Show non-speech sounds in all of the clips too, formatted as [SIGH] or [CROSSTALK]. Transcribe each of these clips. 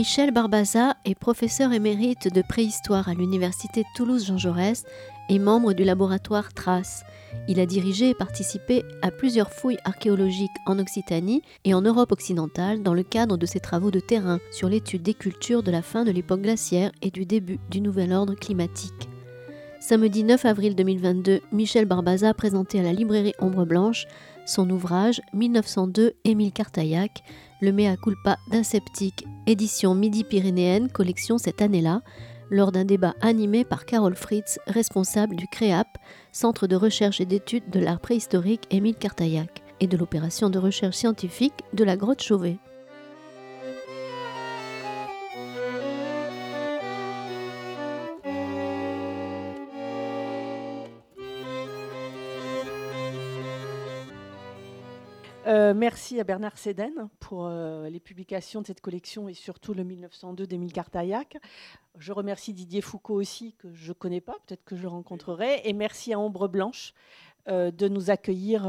Michel Barbaza est professeur émérite de préhistoire à l'Université Toulouse-Jean Jaurès et membre du laboratoire Trace. Il a dirigé et participé à plusieurs fouilles archéologiques en Occitanie et en Europe occidentale dans le cadre de ses travaux de terrain sur l'étude des cultures de la fin de l'époque glaciaire et du début du nouvel ordre climatique. Samedi 9 avril 2022, Michel Barbaza a présenté à la librairie Ombre Blanche son ouvrage 1902 Émile Cartaillac, le mea culpa d'un sceptique, édition Midi-Pyrénéenne, collection cette année-là, lors d'un débat animé par Carole Fritz, responsable du CREAP, Centre de recherche et d'études de l'art préhistorique Émile Cartaillac, et de l'opération de recherche scientifique de la grotte Chauvet. Euh, merci à Bernard Séden pour euh, les publications de cette collection et surtout le 1902 d'Émile Cartaillac. Je remercie Didier Foucault aussi, que je ne connais pas, peut-être que je rencontrerai. Et merci à Ombre Blanche euh, de nous accueillir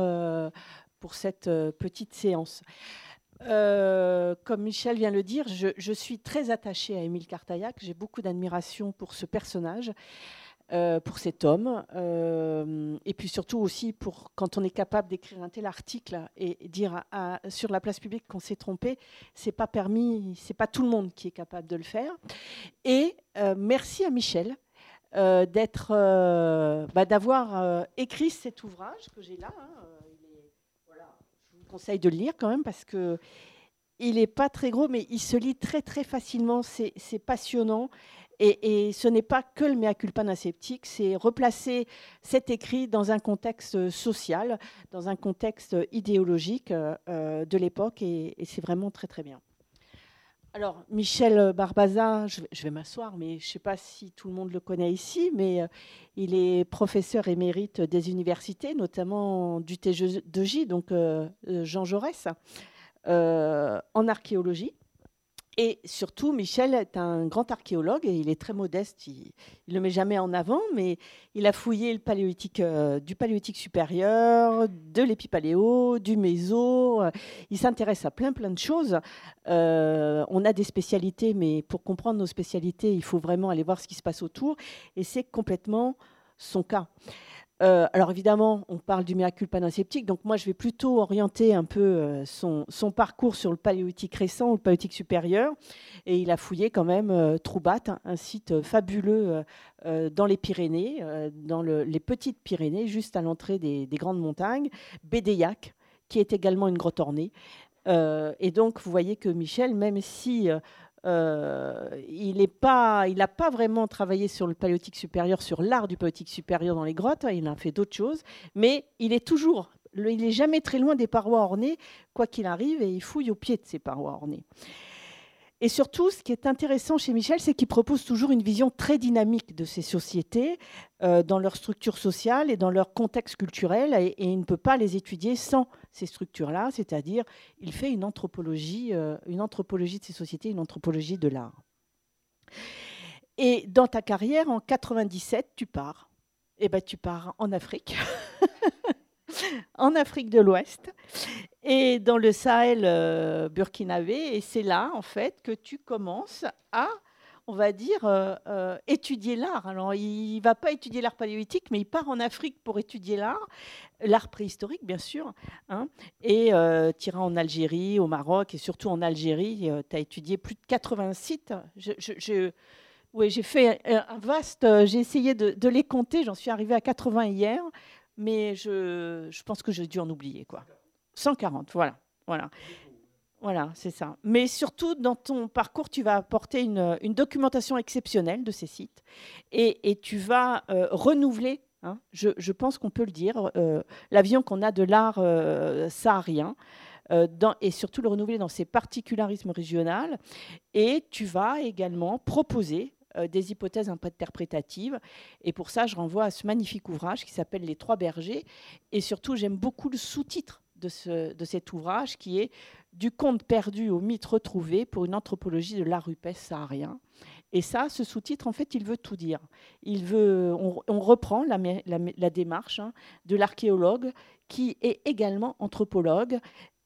pour cette petite séance. comme Michel vient le dire, je, je suis très attachée à Émile Cartaillac. J'ai beaucoup d'admiration pour ce personnage. Euh, pour cet homme, euh, et puis surtout aussi pour quand on est capable d'écrire un tel article et dire sur la place publique qu'on s'est trompé, c'est pas permis, c'est pas tout le monde qui est capable de le faire. Et euh, merci à Michel d'être, bah, d'avoir écrit cet ouvrage que j'ai là. Hein, je vous conseille de le lire quand même parce que il n'est pas très gros, mais il se lit très très facilement. C'est passionnant. Et, ce n'est pas que le mea culpa aseptique, c'est replacer cet écrit dans un contexte social, dans un contexte idéologique euh, de l'époque, et, c'est vraiment très très bien. Alors, Michel Barbaza, je vais, m'asseoir, mais je ne sais pas si tout le monde le connaît ici, mais euh, il est professeur émérite des universités, notamment du TJ, donc euh, Jean Jaurès, en archéologie. Et surtout, Michel est un grand archéologue et il est très modeste. Il ne le met jamais en avant, mais il a fouillé euh, du paléolithique supérieur, de l'épipaléo, du méso. Il s'intéresse à plein, plein de choses. Euh, on a des spécialités, mais pour comprendre nos spécialités, il faut vraiment aller voir ce qui se passe autour. Et c'est complètement son cas. Euh, alors évidemment, on parle du mea culpa donc moi je vais plutôt orienter un peu euh, son, parcours sur le paléolithique récent ou le paléolithique supérieur. Et il a fouillé quand même euh, Troubat, un site fabuleux dans les Pyrénées, dans les petites Pyrénées, juste à l'entrée des, des, grandes montagnes, Bédéiac, qui est également une grotte ornée. et donc vous voyez que Michel, même si euh, il n'a pas, vraiment travaillé sur le paléolithique supérieur, sur l'art du paléolithique supérieur dans les grottes. Hein, il a fait d'autres choses, mais il est toujours, il n'est jamais très loin des parois ornées, quoi qu'il arrive, et il fouille au pied de ces parois ornées. Et surtout, ce qui est intéressant chez Michel, c'est qu'il propose toujours une vision très dynamique de ces sociétés, euh, dans leur structure sociale et dans leur contexte culturel, et, il ne peut pas les étudier sans ces structures-là, c'est-à-dire il fait une anthropologie, euh, une anthropologie de ces sociétés, une anthropologie de l'art. Et dans ta carrière, en 97, tu pars. Eh ben, tu pars en Afrique. [LAUGHS] [LAUGHS] en Afrique de l'Ouest et dans le Sahel euh, burkinabé. Et c'est là, en fait, que tu commences à, on va dire, euh, euh, étudier l'art. Alors, il ne va pas étudier l'art paléolithique, mais il part en Afrique pour étudier l'art, l'art préhistorique, bien sûr. Hein, et tu iras en Algérie, au Maroc, et surtout en Algérie. tu as étudié plus de 80 sites. Je, j'ai fait un vaste. J'ai essayé de, de, les compter. J'en suis arrivée à 80 hier mais je, pense que j'ai dû en oublier. quoi. 140, voilà. Voilà. Voilà, c'est ça. Mais surtout, dans ton parcours, tu vas apporter une, documentation exceptionnelle de ces sites et, tu vas euh, renouveler, hein, je, pense qu'on peut le dire, euh, l'avion qu'on a de l'art euh, saharien. Et surtout le renouveler dans ses particularismes régionaux. Et tu vas également proposer euh, des hypothèses interprétatives. Et pour ça, je renvoie à ce magnifique ouvrage qui s'appelle Les Trois Bergers. Et surtout, j'aime beaucoup le sous-titre de, ce, de cet ouvrage qui est Du conte perdu au mythe retrouvé pour une anthropologie de l'art rupestre saharien. Et ça, ce sous-titre, en fait, il veut tout dire. Il veut, on, reprend la, démarche hein, de l'archéologue qui est également anthropologue.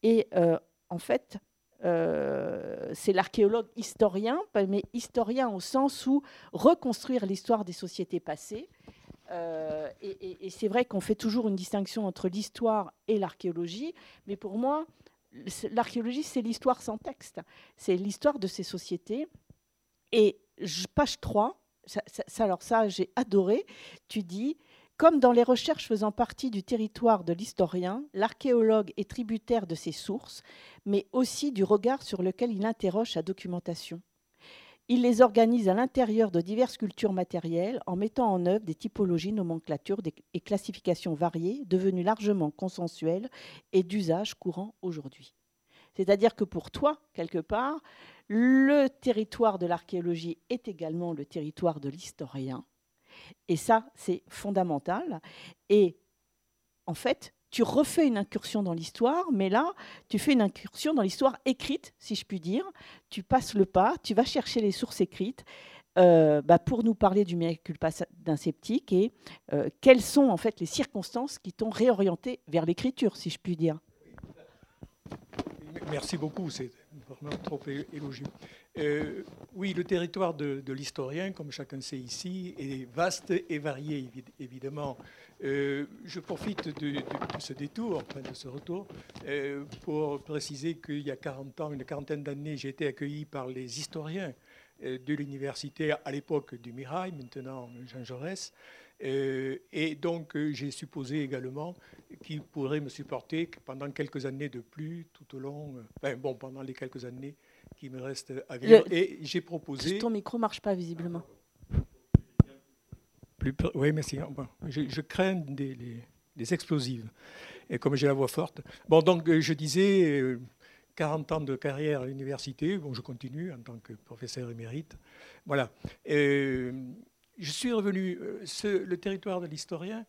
Et euh, en fait, euh, c'est l'archéologue historien, mais historien au sens où reconstruire l'histoire des sociétés passées. Euh, et, c'est vrai qu'on fait toujours une distinction entre l'histoire et l'archéologie, mais pour moi, l'archéologie, c'est l'histoire sans texte. C'est l'histoire de ces sociétés. Et page 3, alors ça, j'ai adoré, tu dis, comme dans les recherches faisant partie du territoire de l'historien, l'archéologue est tributaire de ses sources, mais aussi du regard sur lequel il interroge sa documentation. Il les organise à l'intérieur de diverses cultures matérielles en mettant en œuvre des typologies, nomenclatures et classifications variées, devenues largement consensuelles et d'usage courant aujourd'hui. C'est-à-dire que pour toi, quelque part, le territoire de l'archéologie est également le territoire de l'historien et ça, c'est fondamental. Et en fait, tu refais une incursion dans l'histoire, mais là, tu fais une incursion dans l'histoire écrite, si je puis dire. Tu passes le pas, tu vas chercher les sources écrites euh, bah, pour nous parler du miracle d'un sceptique et euh, quelles sont en fait les circonstances qui t'ont réorienté vers l'écriture, si je puis dire. Merci beaucoup, c'est vraiment trop élogieux. Euh, oui, le territoire de, l'historien, comme chacun sait ici, est vaste et varié, évidemment. Euh, je profite de, ce détour, de ce retour, euh, pour préciser qu'il y a 40 ans, une quarantaine d'années, j'ai été accueilli par les historiens de l'université à l'époque du Mirail, maintenant Jean Jaurès. et donc, j'ai supposé également qu'ils pourraient me supporter pendant quelques années de plus, tout au long, bon, pendant les quelques années qui me reste à vivre. et j'ai proposé. Ton micro marche pas visiblement. Plus, oui, merci. Je, crains des, des, explosives. Et comme j'ai la voix forte. Bon, donc euh, je disais. 40 euh, ans de carrière à l'université, bon, je continue en tant que professeur émérite. Voilà. je suis revenu, ce, le territoire de l'historien,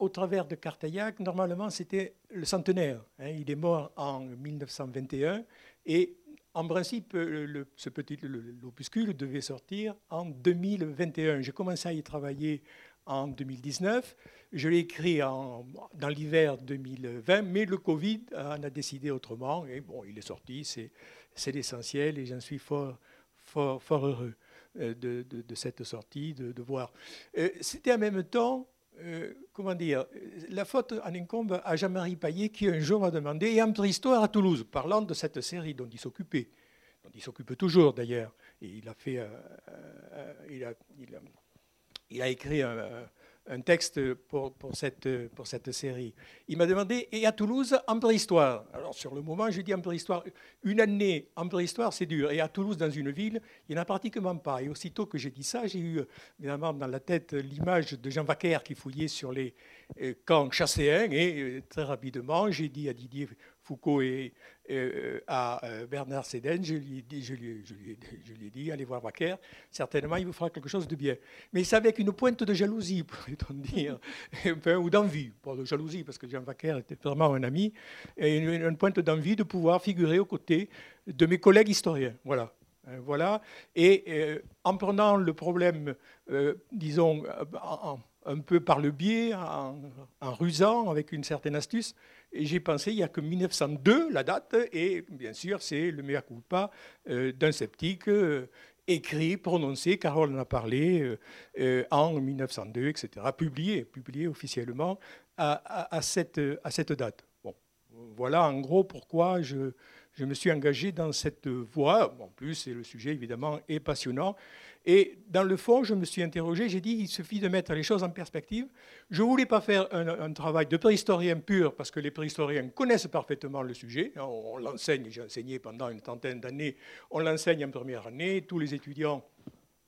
au travers de Cartaillac, normalement c'était le centenaire. Hein. il est mort en 1921 et en principe, ce petit l'opuscule devait sortir en 2021. J'ai commencé à y travailler en 2019. Je l'ai écrit dans l'hiver 2020, mais le Covid en a décidé autrement. Et bon, il est sorti, c'est l'essentiel et j'en suis fort, heureux euh, de, cette sortie, de, voir. Euh, c'était en même temps euh, comment dire, la faute en incombe à Jean-Marie Paillet qui un jour m'a demandé, et en préhistoire à Toulouse, parlant de cette série dont il s'occupait, dont il s'occupe toujours d'ailleurs, et il a fait, euh, euh, il, a, écrit un, un texte pour, cette série. Il m'a demandé, et à Toulouse, en préhistoire Alors sur le moment, j'ai dit en préhistoire. Une année en préhistoire, c'est dur. Et à Toulouse, dans une ville, il n'y en a pratiquement pas. Et aussitôt que j'ai dit ça, j'ai eu évidemment dans la tête l'image de Jean Vaquer qui fouillait sur les euh, camps chasséens. Et euh, très rapidement, j'ai dit à Didier Foucault et euh, à euh, Bernard Séden, je lui, ai dit, je, lui, dit, allez voir Wacker, certainement il vous fera quelque chose de bien. Mais c'est avec une pointe de jalousie, [LAUGHS] pourrait-on dire, ou d'envie, pas de jalousie, parce que Jean Wacker était vraiment un ami, et une, pointe d'envie de pouvoir figurer aux côtés de mes collègues historiens. Voilà. Euh, voilà. Et en prenant le problème, disons, un peu par le biais, en rusant, avec une certaine astuce, j'ai pensé, il n'y a que 1902, la date, et bien sûr, c'est le mea culpa euh, d'un sceptique euh, écrit, prononcé, Carole en a parlé, euh, en 1902, etc., publié, publié officiellement à, cette, à cette date. Bon, voilà en gros pourquoi je, je me suis engagé dans cette voie. En plus, le sujet, évidemment, est passionnant. Et dans le fond, je me suis interrogé, j'ai dit, il suffit de mettre les choses en perspective. Je ne voulais pas faire un, travail de préhistorien pur, parce que les préhistoriens connaissent parfaitement le sujet. On, l'enseigne, j'ai enseigné pendant une trentaine d'années, on l'enseigne en première année, tous les étudiants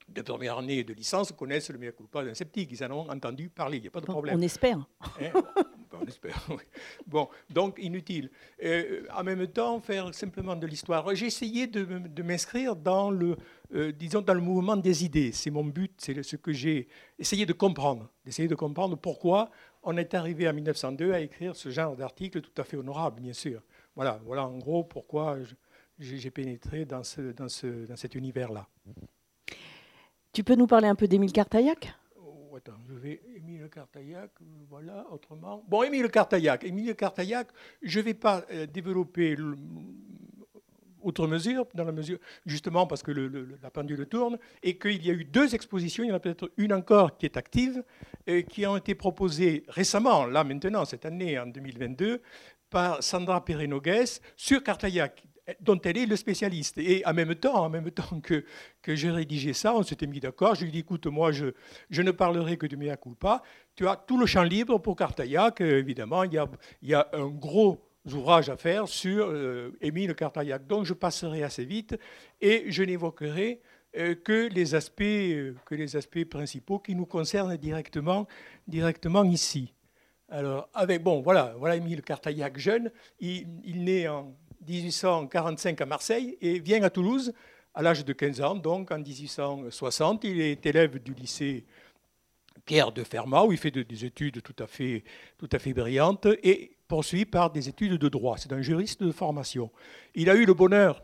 de première année de licence connaissent le mea culpa d'un sceptique, ils en ont entendu parler, il n'y a pas de problème. On espère. Hein, on espère, Bon, donc inutile. Euh, en même temps, faire simplement de l'histoire. J'ai essayé de, de m'inscrire dans le, euh, disons, dans le mouvement des idées. C'est mon but, c'est ce que j'ai essayé de comprendre, d'essayer de comprendre pourquoi on est arrivé en 1902 à écrire ce genre d'article tout à fait honorable, bien sûr. Voilà, voilà en gros pourquoi j'ai pénétré dans, ce, dans, ce, dans cet univers-là. Tu peux nous parler un peu d'Émile Cartaillac oh, Attends, je vais. Émile Cartaillac, euh, voilà, autrement. Bon, Émile Cartaillac. Émile Cartaillac, je ne vais pas euh, développer outre mesure, dans la mesure, justement parce que la pendule tourne, et qu'il y a eu deux expositions, il y en a peut-être une encore qui est active, et qui ont été proposées récemment, là maintenant, cette année, en 2022, par Sandra Perenogues sur Cartaillac, dont elle est le spécialiste. Et en même temps, en même temps que, que j'ai rédigé ça, on s'était mis d'accord. Je lui ai dit, écoute, moi, je, je ne parlerai que de mea culpa. Tu as tout le champ libre pour Cartaillac. Évidemment, il y a, il y a un gros ouvrages à faire sur euh, Émile Cartaillac. Donc je passerai assez vite et je n'évoquerai euh, que, les aspects, euh, que les aspects principaux qui nous concernent directement, directement ici. Alors, avec, bon, voilà, voilà Émile Cartaillac jeune. Il, il naît en 1845 à Marseille et vient à Toulouse à l'âge de 15 ans, donc en 1860. Il est élève du lycée Pierre de Fermat, où il fait des études tout à fait, tout à fait brillantes. Et poursuivi par des études de droit. C'est un juriste de formation. Il a eu le bonheur,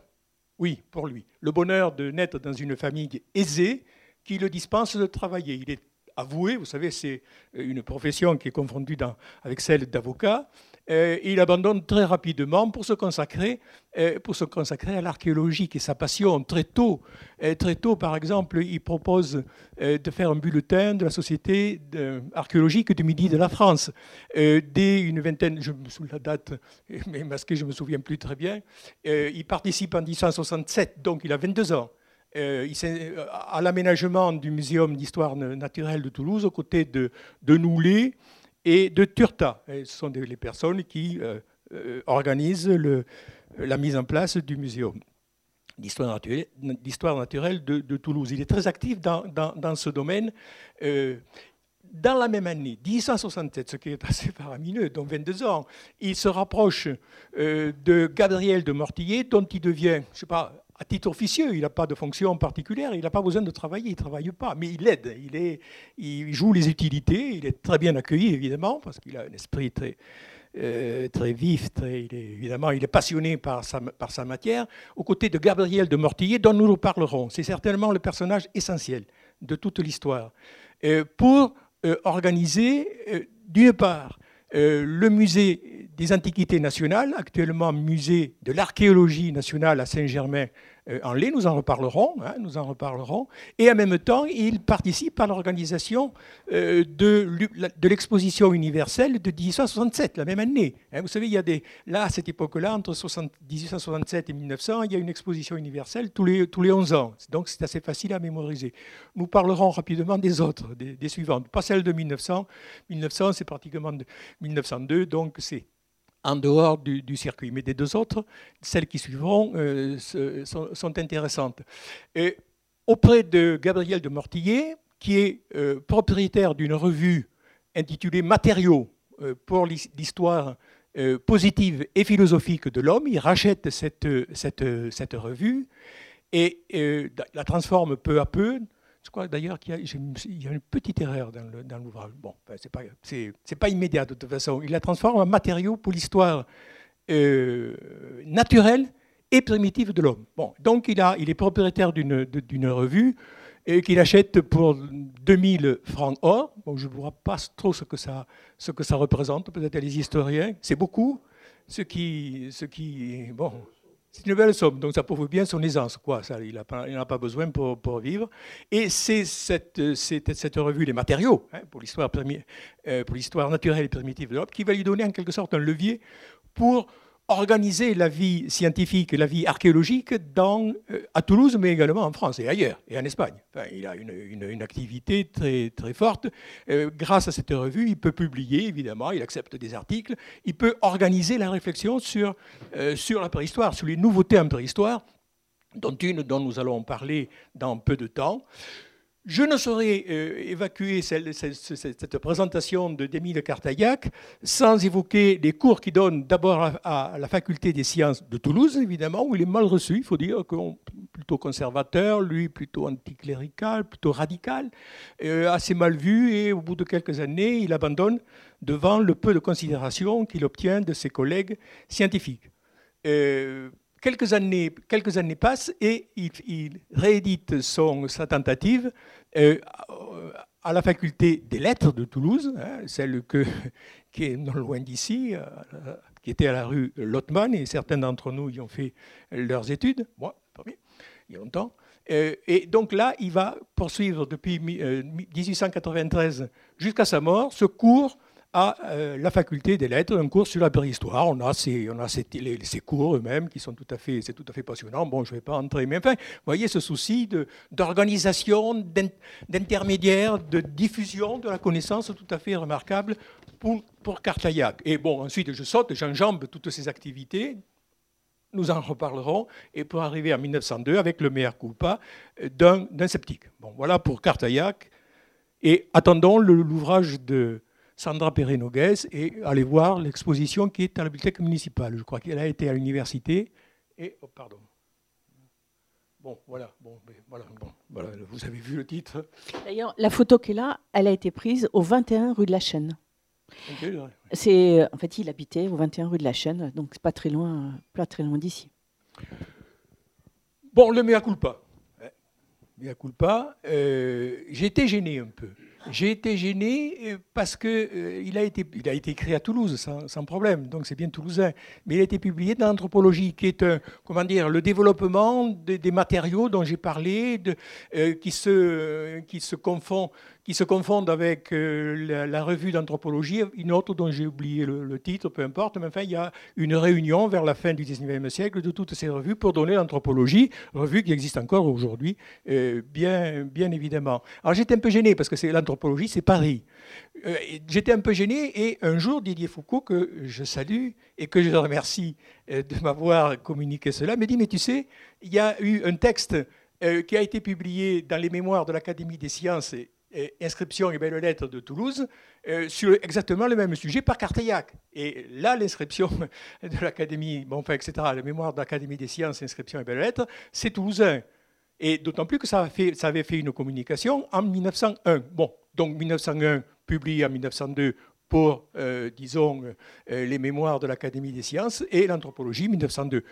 oui, pour lui, le bonheur de naître dans une famille aisée qui le dispense de travailler. Il est avoué, vous savez, c'est une profession qui est confondue avec celle d'avocat. Euh, il abandonne très rapidement pour se consacrer, euh, pour se consacrer à l'archéologie, qui est sa passion très tôt. Euh, très tôt, par exemple, il propose de faire un bulletin de la Société archéologique du Midi de la France. dès une vingtaine, je me souviens la date, mais que je me souviens plus très bien, il participe en 1867, donc il a 22 ans. à l'aménagement du Muséum d'histoire naturelle de Toulouse, aux côtés de, de Noulet, et de Turta. ce sont les personnes qui euh, euh, organisent la mise en place du muséum d'histoire naturelle, de, Toulouse. Il est très actif dans, ce domaine. Euh, dans la même année, 1867, ce qui est assez [LAUGHS] faramineux, donc 22 ans, il se rapproche de Gabriel de Mortillet, dont il devient, je sais pas, à titre officieux, il n'a pas de fonction particulière, il n'a pas besoin de travailler, il ne travaille pas, mais il aide, il, joue les utilités, il est très bien accueilli évidemment, parce qu'il a un esprit très, euh, très vif, il est, évidemment, il est passionné par sa, matière, aux côtés de Gabriel de Mortillet, dont nous nous parlerons. C'est certainement le personnage essentiel de toute l'histoire, euh, pour euh, organiser, d'une part, le musée des Antiquités nationales, actuellement musée de l'archéologie nationale à Saint-Germain euh, en lait, nous en reparlerons, hein, nous en reparlerons. Et en même temps, il participe à l'organisation euh, de, l'exposition universelle de 1867, la même année. Hein. Vous savez, il y a des, là, à cette époque-là, entre 1867 et 1900, il y a une exposition universelle tous les, tous les 11 ans. Donc c'est assez facile à mémoriser. Nous parlerons rapidement des autres, des, suivantes. Pas celle de 1900. 1900, c'est pratiquement de 1902, donc c'est en dehors du, circuit. Mais des deux autres, celles qui suivront euh, sont, intéressantes. Et auprès de Gabriel de Mortillet, qui est euh, propriétaire d'une revue intitulée Matériaux euh, pour l'histoire positive et philosophique de l'homme, il rachète cette, revue et la transforme peu à peu je crois d'ailleurs qu'il y, a une petite erreur dans l'ouvrage. Bon, ben, ce n'est pas, immédiat de toute façon. Il la transforme en matériau pour l'histoire euh, naturelle et primitive de l'homme. Bon, donc il, est propriétaire d'une revue qu'il achète pour 2000 francs or. Bon, je ne vois pas trop ce que ça, ce que ça représente, peut-être les historiens. C'est beaucoup. Ce qui, ce qui, bon, c'est une belle somme, donc ça prouve bien son aisance. Quoi. Ça, il n'en a, pas besoin pour, pour vivre. Et c'est cette, revue Les Matériaux, hein, pour euh, l'histoire naturelle et primitive de l'Europe, qui va lui donner en quelque sorte un levier pour organiser la vie scientifique, la vie archéologique euh, à Toulouse, mais également en France et ailleurs, et en Espagne. il a une, une, activité très, très forte. Euh, grâce à cette revue, il peut publier, évidemment, il accepte des articles, il peut organiser la réflexion sur, euh, sur la préhistoire, sur les nouveautés en préhistoire, dont une dont nous allons parler dans peu de temps. Je ne saurais euh, évacuer cette, présentation de Démile Cartaillac sans évoquer les cours qu'il donne d'abord à, la faculté des sciences de Toulouse, évidemment, où il est mal reçu, il faut dire, plutôt conservateur, lui plutôt anticlérical, plutôt radical, euh, assez mal vu, et au bout de quelques années, il abandonne devant le peu de considération qu'il obtient de ses collègues scientifiques. Euh, Quelques années, quelques années passent et il, réédite son, sa tentative euh, à la faculté des lettres de Toulouse, hein, celle que, [LAUGHS] qui est non loin d'ici, qui était à la rue Lottmann, et certains d'entre nous y ont fait leurs études, moi, il y a longtemps. Euh, et donc là, il va poursuivre depuis 1893 euh, jusqu'à sa mort ce cours à euh, la faculté des lettres, un cours sur la préhistoire. On a ces, cours eux-mêmes qui sont tout à fait, c'est tout à fait passionnant. Bon, je ne vais pas entrer, mais enfin, vous voyez ce souci d'organisation, d'intermédiaire, de diffusion de la connaissance tout à fait remarquable pour, pour. Et bon, ensuite, je saute, j'enjambe toutes ces activités. Nous en reparlerons, et pour arriver en 1902 avec le meilleur culpa d'un sceptique. Bon, voilà pour Cartaillac. Et attendons l'ouvrage de Sandra Perret-Noguès et allez voir l'exposition qui est à la bibliothèque municipale. Je crois qu'elle a été à l'université. Et, oh, pardon. Bon, voilà, bon, voilà, bon, voilà, vous avez vu le titre. D'ailleurs, la photo qui est là, elle a été prise au 21 rue de la Chaîne. c'est, en fait, il habitait au 21 rue de la Chaîne, donc pas très loin, pas très loin d'ici. Bon, le mea culpa. Mea culpa, euh, j'étais gêné un peu. J'ai été gêné euh, parce qu'il euh, il a, été, il a été écrit à Toulouse sans, problème, donc c'est bien toulousain. Mais il a été publié dans l'anthropologie, qui est comment dire, le développement des, matériaux dont j'ai parlé, euh, qui, se, qui se confond qui se confondent avec euh, la, revue d'anthropologie, une autre dont j'ai oublié le, titre, peu importe, mais enfin, il y a une réunion vers la fin du 19e siècle de toutes ces revues pour donner l'anthropologie, revue qui existe encore aujourd'hui, euh, bien, évidemment. Alors j'étais un peu gêné parce que l'anthropologie, c'est Paris. Euh, j'étais un peu gêné et un jour, Didier Foucault, que je salue et que je remercie de m'avoir communiqué cela, me dit, mais tu sais, il y a eu un texte qui a été publié dans les mémoires de l'Académie des sciences inscription et belles lettres de Toulouse euh, sur exactement le même sujet par Cartaillac. Et là, l'inscription [LAUGHS] de l'Académie, bon, enfin, etc., la mémoire de l'Académie des sciences, inscription et belles lettres, c'est toulousain. Et d'autant plus que ça, fait, ça, avait fait une communication en 1901. Bon, donc 1901, publié en 1902 pour, euh, disons, euh, les mémoires de l'Académie des sciences et l'anthropologie 1902.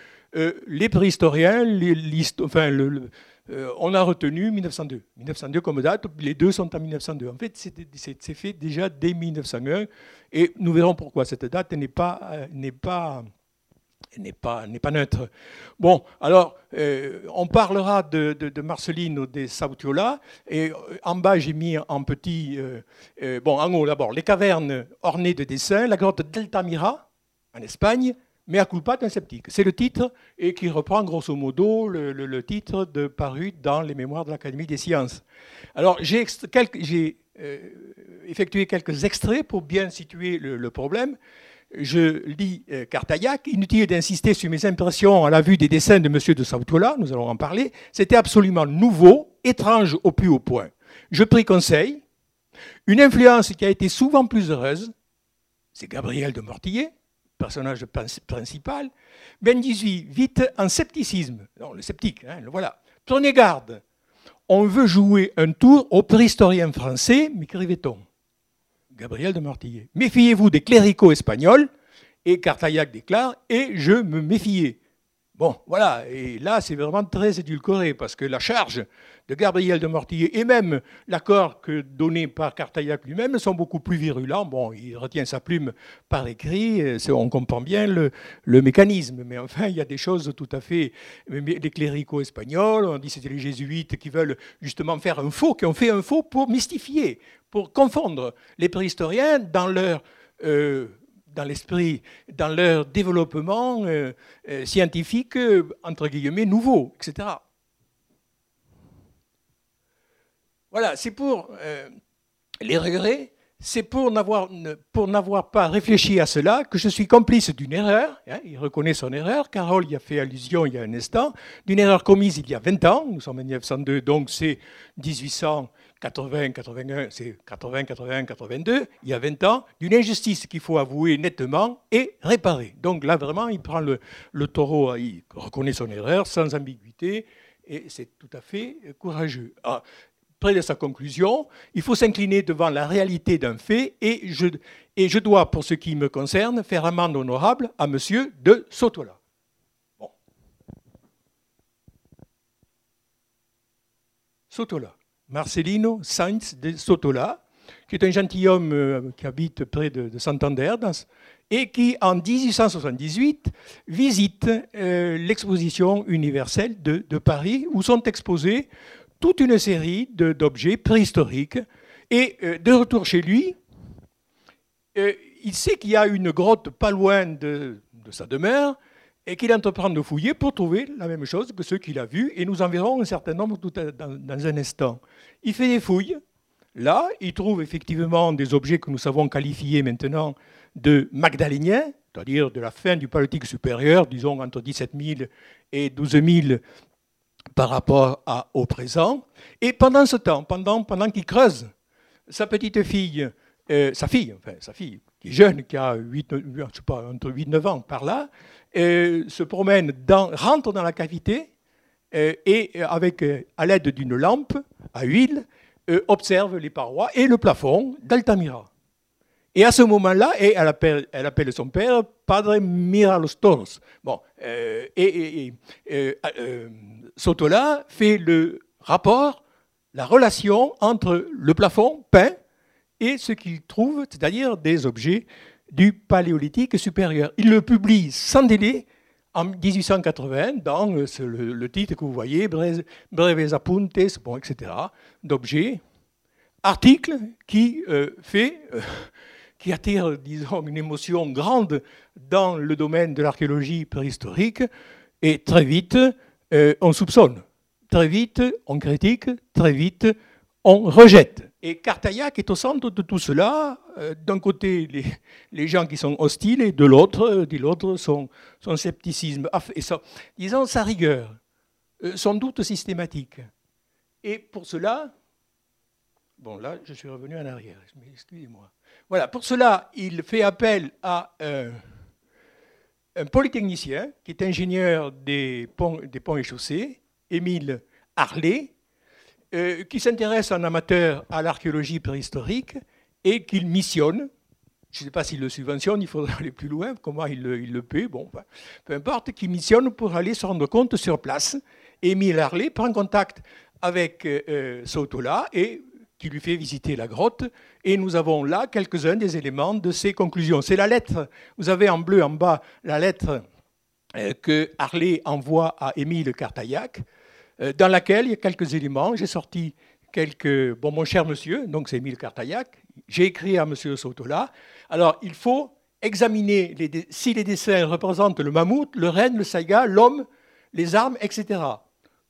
les préhistoriens, les, enfin, le, euh, on a retenu 1902. 1902 comme date, les deux sont en 1902. En fait, c'est fait déjà dès 1901 et nous verrons pourquoi cette date n'est pas, euh, pas, neutre. Bon, alors, euh, on parlera de, de, de Marcelino de Sautiola, et en bas, j'ai mis en petit, bon, en haut d'abord, les cavernes ornées de dessins, la grotte d'Altamira, en Espagne, mais à culpa d'un sceptique. C'est le titre et qui reprend grosso modo le, titre de, paru dans les mémoires de l'Académie des sciences. Alors j'ai euh, effectué quelques extraits pour bien situer le, problème. Je lis euh, Cartaillac. Inutile d'insister sur mes impressions à la vue des dessins de M. de Sautola, nous allons en parler. C'était absolument nouveau, étrange au plus haut point. Je pris conseil. Une influence qui a été souvent plus heureuse, c'est Gabriel de Mortillet, personnage principal, Ben 18, vite en scepticisme. Non, le sceptique, hein, le voilà. Prenez garde, on veut jouer un tour au préhistorien français, m'écrivait-on. Gabriel de Mortillet. Méfiez-vous des cléricaux espagnols, et Cartaillac déclare, et je me méfiais. Bon, voilà, et là, c'est vraiment très édulcoré, parce que la charge de Gabriel de Mortillet et même l'accord que donné par Cartaillac lui-même sont beaucoup plus virulents. Bon, il retient sa plume par écrit, on comprend bien le, mécanisme, mais enfin, il y a des choses tout à fait. Les cléricaux espagnols, on dit c'était les jésuites qui veulent justement faire un faux, qui ont fait un faux pour mystifier, pour confondre les préhistoriens dans leur. Euh, dans l'esprit, dans leur développement euh, euh, scientifique, euh, entre guillemets, nouveau, etc. Voilà, c'est pour les regrets, c'est pour n'avoir, pour n'avoir pas réfléchi à cela que je suis complice d'une erreur. Hein, il reconnaît son erreur. Carole y a fait allusion il y a un instant. D'une erreur commise il y a 20 ans. Nous sommes en 1902, donc c'est 1800. 80, 81, c'est 80, 81, 82, il y a 20 ans, d'une injustice qu'il faut avouer nettement et réparer. Donc là, vraiment, il prend le, taureau, il reconnaît son erreur sans ambiguïté, et c'est tout à fait courageux. Ah, près de sa conclusion, il faut s'incliner devant la réalité d'un fait, et je, et je dois, pour ce qui me concerne, faire amende honorable à M. de Sotola. Bon. Sotola. Marcelino Sainz de Sotola, qui est un gentilhomme euh, qui habite près de, Santander, et qui, en 1878, visite euh, l'exposition universelle de, Paris, où sont exposés toute une série d'objets préhistoriques. Et euh, de retour chez lui, il sait qu'il y a une grotte pas loin de, sa demeure, et qu'il entreprend de fouiller pour trouver la même chose que ce qu'il a vu, et nous en verrons un certain nombre dans, un instant. Il fait des fouilles, Là, il trouve effectivement des objets que nous savons qualifier maintenant de magdaléniens, c'est-à-dire de la fin du paléolithique supérieur, disons entre 17 000 et 12 000 par rapport au présent. Et pendant ce temps, pendant, pendant qu'il creuse, sa petite fille, euh, sa fille, enfin sa fille, jeune, qui a 8, je sais pas, entre 8 et 9 ans par là, euh, se promène, rentre dans la cavité euh, et avec, à l'aide d'une lampe à huile, euh, observe les parois et le plafond d'Altamira. Et à ce moment-là, elle appelle, elle appelle son père Padre Miralos Toros. Bon, euh, et, euh, Sotola fait le rapport, la relation entre le plafond peint et ce qu'il trouve, c'est-à-dire des objets du Paléolithique supérieur. Il le publie sans délai en 1880 dans le, titre que vous voyez, Breves Apuntes, bon, etc., d'objets, article qui euh, fait, euh, qui attire, disons, une émotion grande dans le domaine de l'archéologie préhistorique, et très vite, euh, on soupçonne, très vite, on critique, très vite, on rejette. Et Cartaillac est au centre de tout cela. D'un côté, les, gens qui sont hostiles, et de l'autre, de l'autre, son, son, scepticisme, et disons sa rigueur, son doute systématique. Et pour cela, Bon, là, je suis revenu en arrière, excusez-moi. Voilà, pour cela, il fait appel à un polytechnicien qui est ingénieur des ponts, des ponts et chaussées, Émile Harley, euh, qui s'intéresse en amateur à l'archéologie préhistorique et qu'il missionne. Je ne sais pas s'il le subventionne, il faudrait [LAUGHS] aller plus loin, comment il le, il le paie, bon, peu importe, qui missionne pour aller se rendre compte sur place. Émile Harley prend contact avec euh, euh Sotola et qui lui fait visiter la grotte. Et nous avons là quelques-uns des éléments de ses conclusions. C'est la lettre, vous avez en bleu en bas la lettre euh, que Harley envoie à Émile Cartaillac, dans laquelle il y a quelques éléments. J'ai sorti quelques... Bon, mon cher monsieur, donc c'est Émile Cartaillac, j'ai écrit à monsieur Sotola. Alors, il faut examiner si les dessins représentent le mammouth, le renne, le saiga, l'homme, les armes, etc.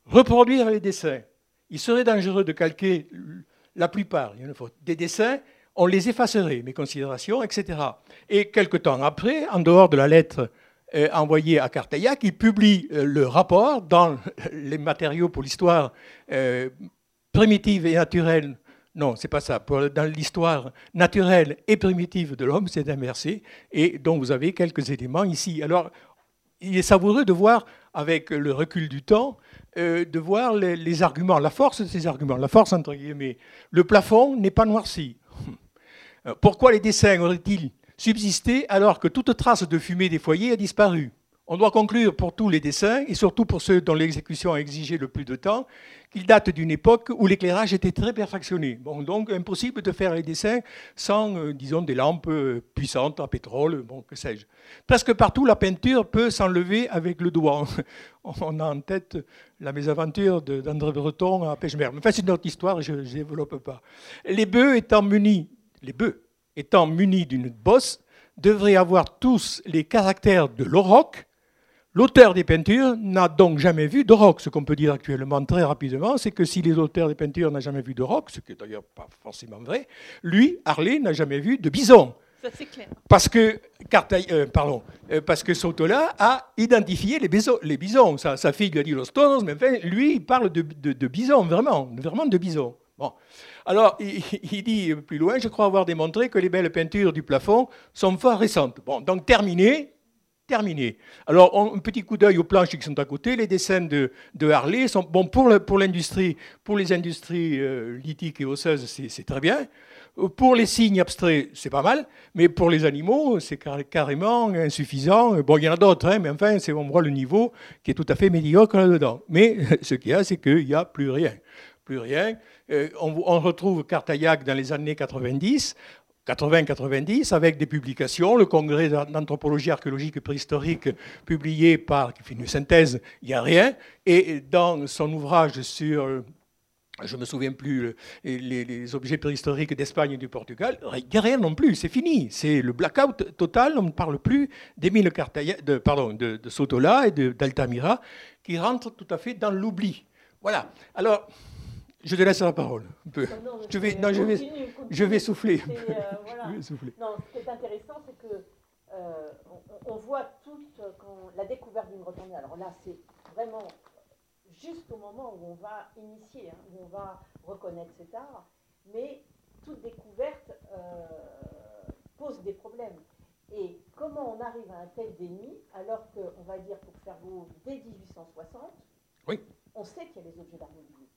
Reproduire les dessins. Il serait dangereux de calquer la plupart, il y en a des dessins, on les effacerait, mes considérations, etc. Et quelque temps après, en dehors de la lettre euh, envoyée à Cartaillac, il publie euh, le rapport dans les matériaux pour l'histoire euh, primitive et naturelle. Non, c'est pas ça. dans l'histoire naturelle et primitive de l'homme, c'est inversé, et dont vous avez quelques éléments ici. Alors, il est savoureux de voir, avec le recul du temps, euh, de voir les, arguments, la force de ces arguments, la force entre guillemets. Le plafond n'est pas noirci. Euh, pourquoi les dessins auraient-ils subsisté alors que toute trace de fumée des foyers a disparu on doit conclure pour tous les dessins, et surtout pour ceux dont l'exécution a exigé le plus de temps, qu'ils datent d'une époque où l'éclairage était très perfectionné. Bon, donc impossible de faire les dessins sans, euh, disons, des lampes euh, puissantes à pétrole, bon, que sais-je. Presque partout, la peinture peut s'enlever avec le doigt. [LAUGHS] On a en tête la mésaventure d'André Breton à Pêche-Mer. Enfin, c'est une autre histoire, je ne développe pas. Les bœufs étant munis, les bœufs étant munis d'une bosse, devraient avoir tous les caractères de l'auroch, L'auteur des peintures n'a donc jamais vu de roc. Ce qu'on peut dire actuellement très rapidement, c'est que si les auteurs des peintures n'ont jamais vu de roc, ce qui n'est d'ailleurs pas forcément vrai, lui, Harley, n'a jamais vu de bison. Ça, c'est clair. Parce que, euh, pardon, euh, parce que Sotola a identifié les, bisons. Les bisons. Sa, fille lui a dit los toros, mais enfin, lui, il parle de, de, bisons, vraiment, vraiment de bisons. Bon. Alors, il, dit plus loin, je crois avoir démontré que les belles peintures du plafond sont fort récentes. Bon, donc terminé, terminé. Alors, un petit coup d'œil aux planches qui sont à côté. Les dessins de, Harley sont bons pour l'industrie, pour, les industries euh, lithiques et osseuses, c'est très bien. Pour les signes abstraits, c'est pas mal, mais pour les animaux, c'est carrément insuffisant. Bon, il y en a d'autres, hein, mais enfin, on voit le niveau qui est tout à fait médiocre là-dedans. Mais [LAUGHS] ce qu'il y a, c'est qu'il n'y a plus rien. plus rien. On, on, retrouve Cartaillac dans les années 90. 80-90, avec des publications, le congrès d'anthropologie archéologique et préhistorique publié par, qui fait une synthèse, il n'y a rien, et dans son ouvrage sur je ne me souviens plus, les, objets préhistoriques d'Espagne et du Portugal, il n'y a rien non plus, c'est fini. C'est le blackout total, on ne parle plus d'Emile de, pardon, de, de Sotola et d'Altamira, qui rentrent tout à fait dans l'oubli. Voilà. Alors, je te laisse la parole un peu. je vais, non, je vais, je vais souffler. Euh, [LAUGHS] souffler. Non, ce qui est intéressant, c'est que euh, on, voit toute quand la découverte d'une retournée. Alors là, c'est vraiment juste au moment où on va initier, hein, où on va reconnaître cet art, mais toute découverte euh, pose des problèmes. Et comment on arrive à un tel déni, alors qu'on va dire pour faire beau dès 1860, oui. on sait qu'il y a des objets d'art mobilier.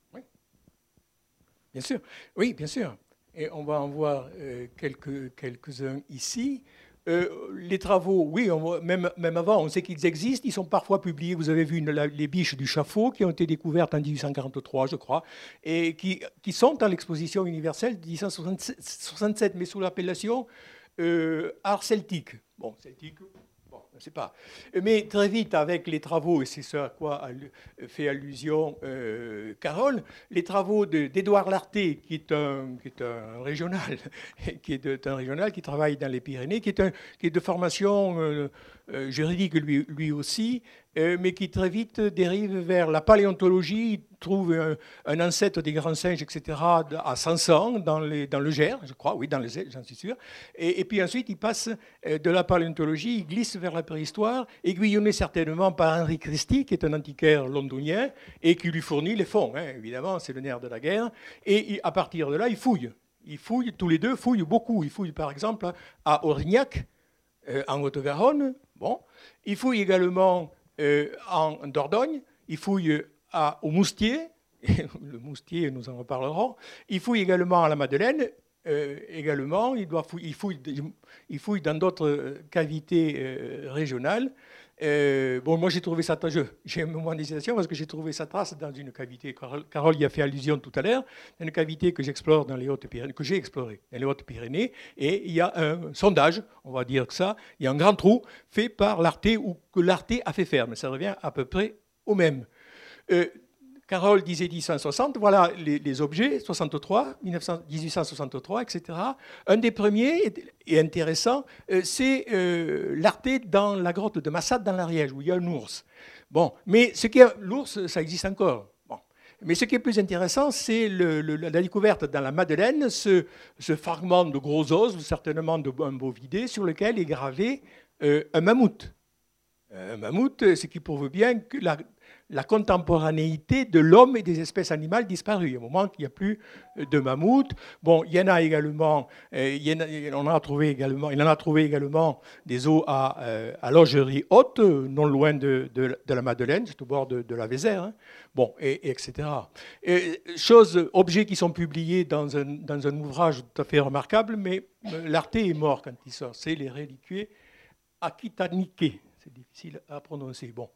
Bien sûr, oui, bien sûr. Et on va en voir euh, quelques, quelques-uns ici. Euh, les travaux, oui, même, avant, on sait qu'ils existent. Ils sont parfois publiés. Vous avez vu les biches du Chafaud qui ont été découvertes en 1843, je crois, et qui, sont dans l'exposition universelle de 1867, mais sous l'appellation euh, art celtique. Bon, celtique, je ne sais pas. Mais très vite, avec les travaux, et c'est ce à quoi fait allusion euh, Carole, les travaux d'Édouard Larté, qui est un, qui est un régional, [LAUGHS] qui est un régional qui travaille dans les Pyrénées, qui est, un, qui est de formation euh, euh, juridique lui, aussi, mais qui très vite dérive vers la paléontologie, trouve un, ancêtre des grands singes, etc., à 500 dans, les, dans le Gers, je crois, oui, dans le Gers, j'en suis sûr. Et, puis ensuite, il passe de la paléontologie, il glisse vers la préhistoire, aiguillonné certainement par Henri Christie, qui est un antiquaire londonien, et qui lui fournit les fonds, hein, évidemment, c'est le nerf de la guerre. Et à partir de là, il fouille. Il fouille, tous les deux fouillent beaucoup. Il fouille par exemple à Aurignac, euh, en Haute-Garonne. Bon. Il fouille également euh, en Dordogne, il fouille à, au Moustier, [LAUGHS] le Moustier, nous en reparlerons, il fouille également à la Madeleine, euh, également, il, doit il, fouille, il fouille dans d'autres euh, cavités régionales. bon, moi j'ai trouvé ça, j'ai moment d'hésitation parce que j'ai trouvé sa trace dans une cavité. Carole, y a fait allusion tout à l'heure, une cavité que j'explore dans les Hautes-Pyrénées, que j'ai explorée dans les Hautes-Pyrénées, et il y a un sondage, on va dire que ça, il y a un grand trou fait par l'Arte ou que l'Arte a fait faire, mais ça revient à peu près au même. Euh, Carole disait 1860, voilà les, objets, 63, 1863, etc. Un des premiers et intéressant, euh, c'est euh, l'Arte dans la grotte de Massad dans l'Ariège, où il y a un ours. Bon, mais ce qui l'ours, ça existe encore. Bon. Mais ce qui est plus intéressant, c'est la découverte dans la Madeleine, ce, fragment de gros os, certainement de un bovidé, sur lequel est gravé un mammouth. Un mammouth, ce qui prouve bien que la, la contemporanéité de l'homme et des espèces animales disparues. Il y a un moment qu'il n'y a plus de mammouth. Bon, il y en a également, euh, il, en a trouvé également, il en a trouvé également des os à, euh, à Logerie Haute, non loin de, la Madeleine, c'est au bord de, la Vézère. Hein. Bon, et, etc. Et, choses, objets qui sont publiés dans un, ouvrage tout à fait remarquable, mais euh, l'Arte est mort quand il sort. C'est les reliquiers aquitaniques. C'est difficile à prononcer. Bon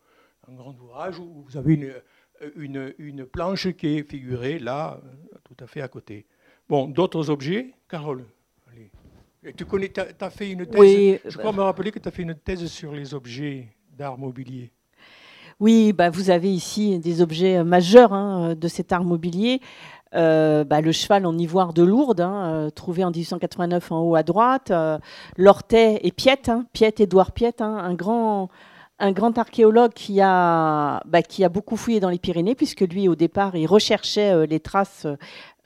un grand ouvrage où vous avez une, une, une, planche qui est figurée là, tout à fait à côté. Bon, d'autres objets, Carole? Allez. Tu connais, tu as, fait une thèse, oui, je crois me rappeler que tu as fait une thèse sur les objets d'art mobilier. Oui, bah vous avez ici des objets majeurs hein, de cet art mobilier. Euh, bah, le cheval en ivoire de Lourdes, hein, euh, trouvé en 1889 en haut à droite, euh, l'ortet et Piette, hein, Piette, Édouard Piette, hein, un grand un grand archéologue qui a, bah, qui a beaucoup fouillé dans les Pyrénées, puisque lui, au départ, il recherchait euh, les traces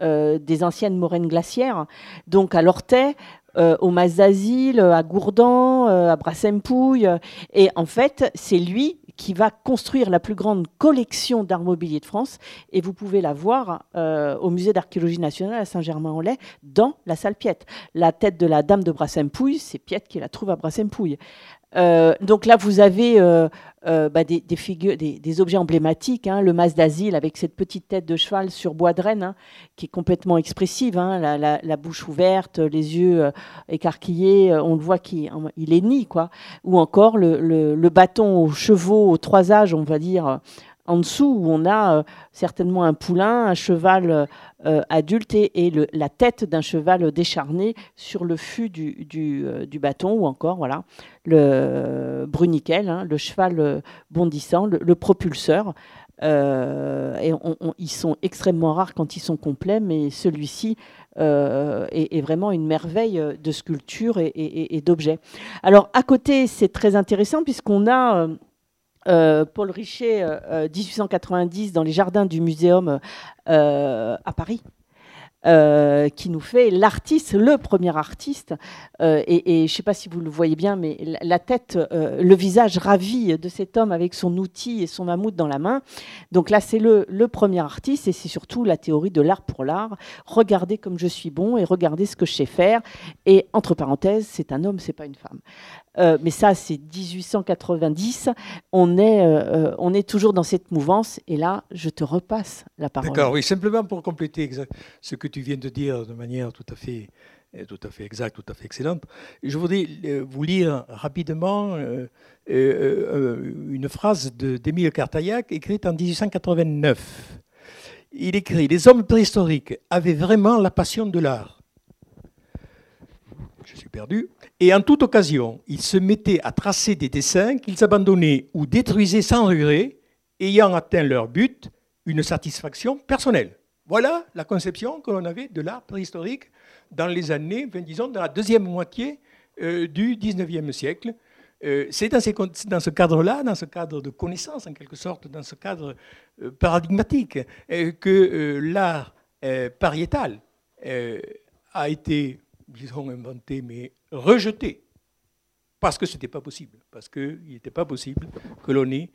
euh, des anciennes moraines glaciaires, donc à l'Ortais, euh, au Mas d'Asile, à Gourdan, à Brassempouille. Et en fait, c'est lui qui va construire la plus grande collection d'art mobilier de France. Et vous pouvez la voir au Musée d'archéologie nationale à Saint-Germain-en-Laye, dans la salle Piette. La tête de la dame de Brassempouille, c'est Piette qui la trouve à Brassempouille. Euh, donc là, vous avez euh, euh, bah, des, figures, des, objets emblématiques. Hein, le mas d'asile avec cette petite tête de cheval sur bois de renne, hein, qui est complètement expressive, hein, la, bouche ouverte, les yeux écarquillés, on le voit qu'il il est ni, quoi. Ou encore le, bâton aux chevaux, aux trois âges, on va dire, en dessous où on a euh, certainement un poulain, un cheval euh, adulte et, la tête d'un cheval décharné sur le fût du, bâton ou encore voilà le bruniquel, hein, le cheval bondissant, le, propulseur. et ils sont extrêmement rares quand ils sont complets, mais celui-ci est, vraiment une merveille de sculpture et, et d'objets. Alors à côté, c'est très intéressant puisqu'on a euh, Paul Richet, 1890, euh, euh, dans les jardins du Muséum à Paris. Qui nous fait l'artiste, le premier artiste. et, je ne sais pas si vous le voyez bien, mais la, tête, le visage ravi de cet homme avec son outil et son mammouth dans la main. Donc là, c'est le, le, premier artiste et c'est surtout la théorie de l'art pour l'art. Regardez comme je suis bon et regardez ce que je sais faire. Et entre parenthèses, c'est un homme, c'est pas une femme. Euh, mais ça, c'est 1890. On est, euh, euh, on est toujours dans cette mouvance. Et là, je te repasse la parole. D'accord, oui, simplement pour compléter ce que tu viens de dire de manière tout à fait, tout à fait exacte, tout à fait excellente. Je voudrais vous lire rapidement une phrase d'Émile Cartaillac écrite en 1889. Il écrit Les hommes préhistoriques avaient vraiment la passion de l'art. Je suis perdu. Et en toute occasion, ils se mettaient à tracer des dessins qu'ils abandonnaient ou détruisaient sans regret, ayant atteint leur but, une satisfaction personnelle. Voilà la conception que l'on avait de l'art préhistorique dans les années, disons, dans la deuxième moitié euh, du 19e siècle. Euh, c'est dans, ce cadre-là, dans ce cadre de connaissance, en quelque sorte, dans ce cadre euh, paradigmatique, que l'art pariétal a été, disons, inventé, mais rejeté, parce que ce n'était pas possible, parce qu'il n'était pas possible que l'on ait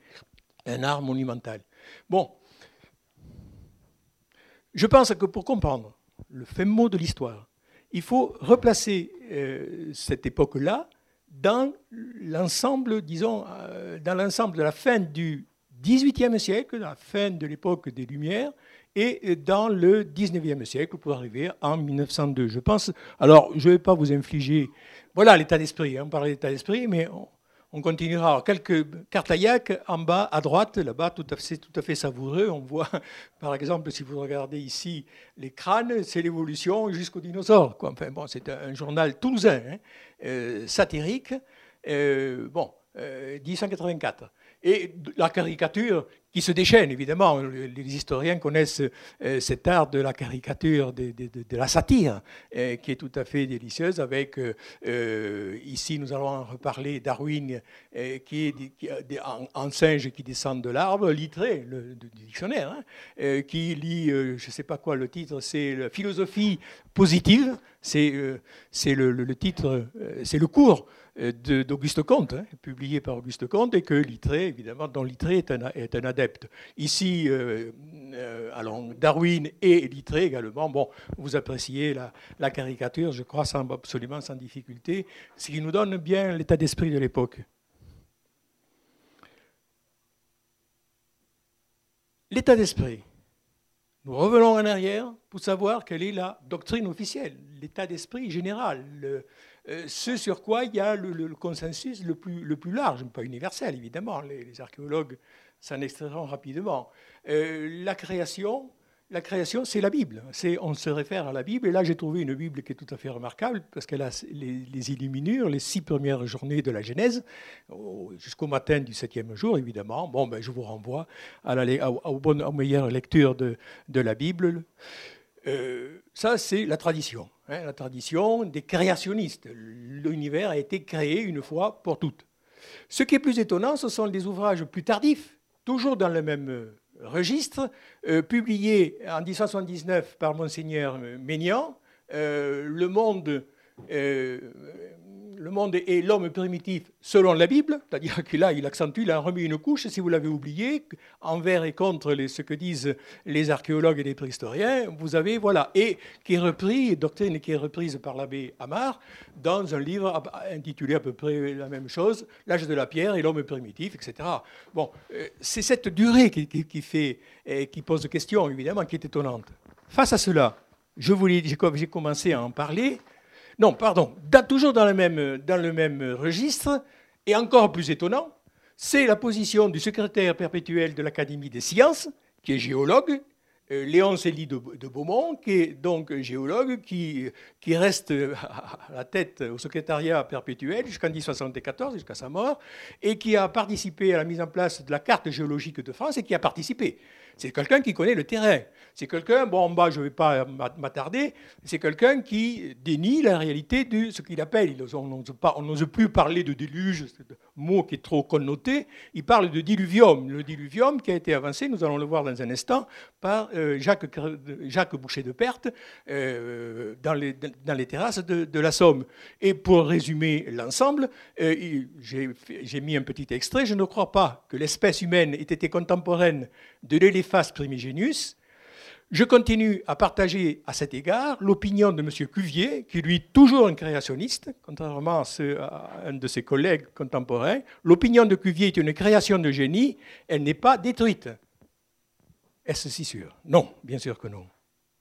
un art monumental. Bon, je pense que pour comprendre le fin mot de l'histoire, il faut replacer euh, cette époque-là dans l'ensemble, disons, euh, dans l'ensemble de la fin du XVIIIe siècle, la fin de l'époque des Lumières, et dans le 19e siècle pour arriver en 1902. Je pense, alors je ne vais pas vous infliger, voilà l'état d'esprit, hein, on parle d'état d'esprit, mais continuera. quelques cartaillacs en bas à droite, là-bas, tout à fait, tout à fait savoureux. On voit, [LAUGHS] par exemple, si vous regardez ici les crânes, c'est l'évolution jusqu'aux dinosaures. Enfin, c'est un, journal toulousain, hein, euh, satirique. Euh, bon, 1884. Et la caricature qui se déchaîne, évidemment. Les historiens connaissent euh, cet art de la caricature, de, la satire, euh, qui est tout à fait délicieuse, avec, euh, ici nous allons en reparler, Darwin, qui est en, singe qui descend de l'arbre, Littré, le, dictionnaire, hein, qui lit, je ne sais pas quoi, le titre, c'est la philosophie positive, c'est le, titre, c'est le cours d'Auguste Comte, hein, publié par Auguste Comte, et que Littré, évidemment, dont Littré est un, est adepte. Ici, euh, euh, Darwin et Littré également, bon, vous appréciez la, caricature, je crois, absolument sans difficulté, ce qui nous donne bien l'état d'esprit de l'époque. L'état d'esprit. Nous revenons en arrière pour savoir quelle est la doctrine officielle, l'état d'esprit général, euh, ce sur quoi il y a le, consensus le plus, le plus, large, pas universel évidemment, les, archéologues s'en extrairont rapidement. Euh, la création, la création, c'est la Bible. On se réfère à la Bible. Et là, j'ai trouvé une Bible qui est tout à fait remarquable parce qu'elle a les, illuminures, les six premières journées de la Genèse, jusqu'au matin du septième jour, évidemment. Bon, ben, je vous renvoie à la, aux, bonnes, aux meilleures lectures de, de la Bible. Euh, ça, c'est la tradition. Hein, la tradition des créationnistes. L'univers a été créé une fois pour toutes. Ce qui est plus étonnant, ce sont les ouvrages plus tardifs, toujours dans le même euh, registre, euh, publiés en 1979 par Monseigneur Ménian, Le Monde le monde est l'homme primitif selon la Bible, c'est-à-dire que là, il accentue, il a remis une couche, si vous l'avez oublié, envers et contre ce que disent les archéologues et les préhistoriens, vous avez, voilà, et qui est repris, doctrine qui est reprise par l'abbé Amar, dans un livre intitulé à peu près la même chose, L'âge de la pierre et l'homme primitif, etc. Bon, euh, c'est cette durée qui, fait, qui pose question, évidemment, qui est étonnante. Face à cela, je voulais, j'ai commencé à en parler, non, pardon, toujours dans le, même, registre, et encore plus étonnant, c'est la position du secrétaire perpétuel de l'Académie des sciences, qui est géologue, euh, Léon Célie de, Beaumont, qui est donc géologue, qui, qui reste à [LAUGHS] la tête au secrétariat perpétuel jusqu'en 1974, jusqu'à sa mort, et qui a participé à la mise en place de la carte géologique de France et qui a participé c'est quelqu'un qui connaît le terrain. C'est quelqu'un, bon, en bas, je ne vais pas m'attarder, c'est quelqu'un qui dénie la réalité de ce qu'il appelle, on n'ose plus parler de déluge, mot qui est trop connoté, il parle de diluvium. Le diluvium qui a été avancé, nous allons le voir dans un instant, par euh, Jacques, Boucher de Perte euh, dans, les, dans, les, terrasses de, la Somme. Et pour résumer l'ensemble, euh, j'ai mis un petit extrait, je ne crois pas que l'espèce humaine ait été contemporaine de l'Elephas primigenius. Je continue à partager à cet égard l'opinion de M. Cuvier, qui lui toujours un créationniste, contrairement à, un de ses collègues contemporains. L'opinion de Cuvier est une création de génie, elle n'est pas détruite. Est-ce si sûr? Non, bien sûr que non.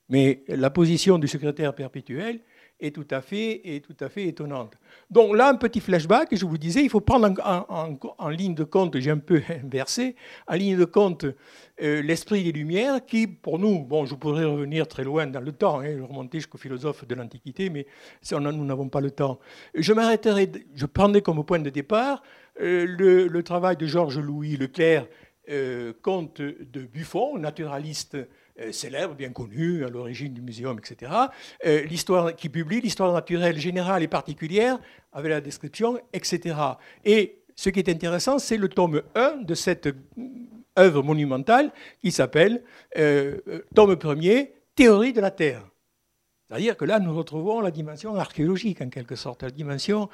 Mais la position du secrétaire perpétuel est tout à fait, est tout à fait étonnante. Donc là, un petit flashback, je vous disais, il faut prendre en, ligne de compte, j'ai un peu [LAUGHS] inversé, en ligne de compte euh, l'esprit des Lumières, qui pour nous, bon, je pourrais revenir très loin dans le temps, hein, remonter jusqu'aux philosophes de l'Antiquité, mais nous n'avons pas le temps. Je m'arrêterai, je prendrai comme point de départ euh, le, travail de Georges-Louis Leclerc, euh, comte de Buffon, naturaliste célèbre, bien connu, à l'origine du muséum, etc., euh, l'histoire, qui publie l'histoire naturelle générale et particulière, avec la description, etc. Et ce qui est intéressant, c'est le tome 1 de cette œuvre monumentale qui s'appelle, euh, tome 1er, Théorie de la Terre. C'est-à-dire que là, nous retrouvons la dimension archéologique, en quelque sorte, la dimension.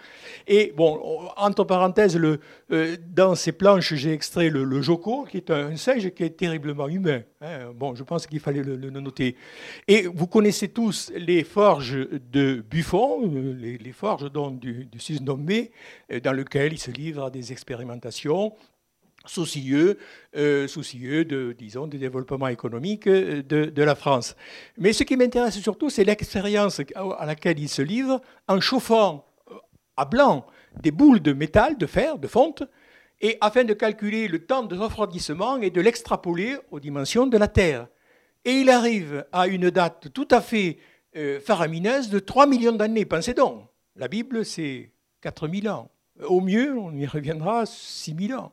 Et, bon, entre parenthèses, le, euh, dans ces planches, j'ai extrait le, Joko, qui est un, singe qui est terriblement humain. Hein. Bon, je pense qu'il fallait le, noter. Et vous connaissez tous les forges de Buffon, euh, les, forges donc, du, du euh, dans lesquelles il se livre à des expérimentations soucieux, euh, soucieux de, disons, du développement économique euh, de, la France. Mais ce qui m'intéresse surtout, c'est l'expérience à laquelle il se livre en chauffant euh, à blanc des boules de métal, de fer, de fonte, et afin de calculer le temps de refroidissement et de l'extrapoler aux dimensions de la Terre. Et il arrive à une date tout à fait faramineuse de 3 millions d'années. Pensez donc, la Bible, c'est 4000 ans. Au mieux, on y reviendra, 6000 ans.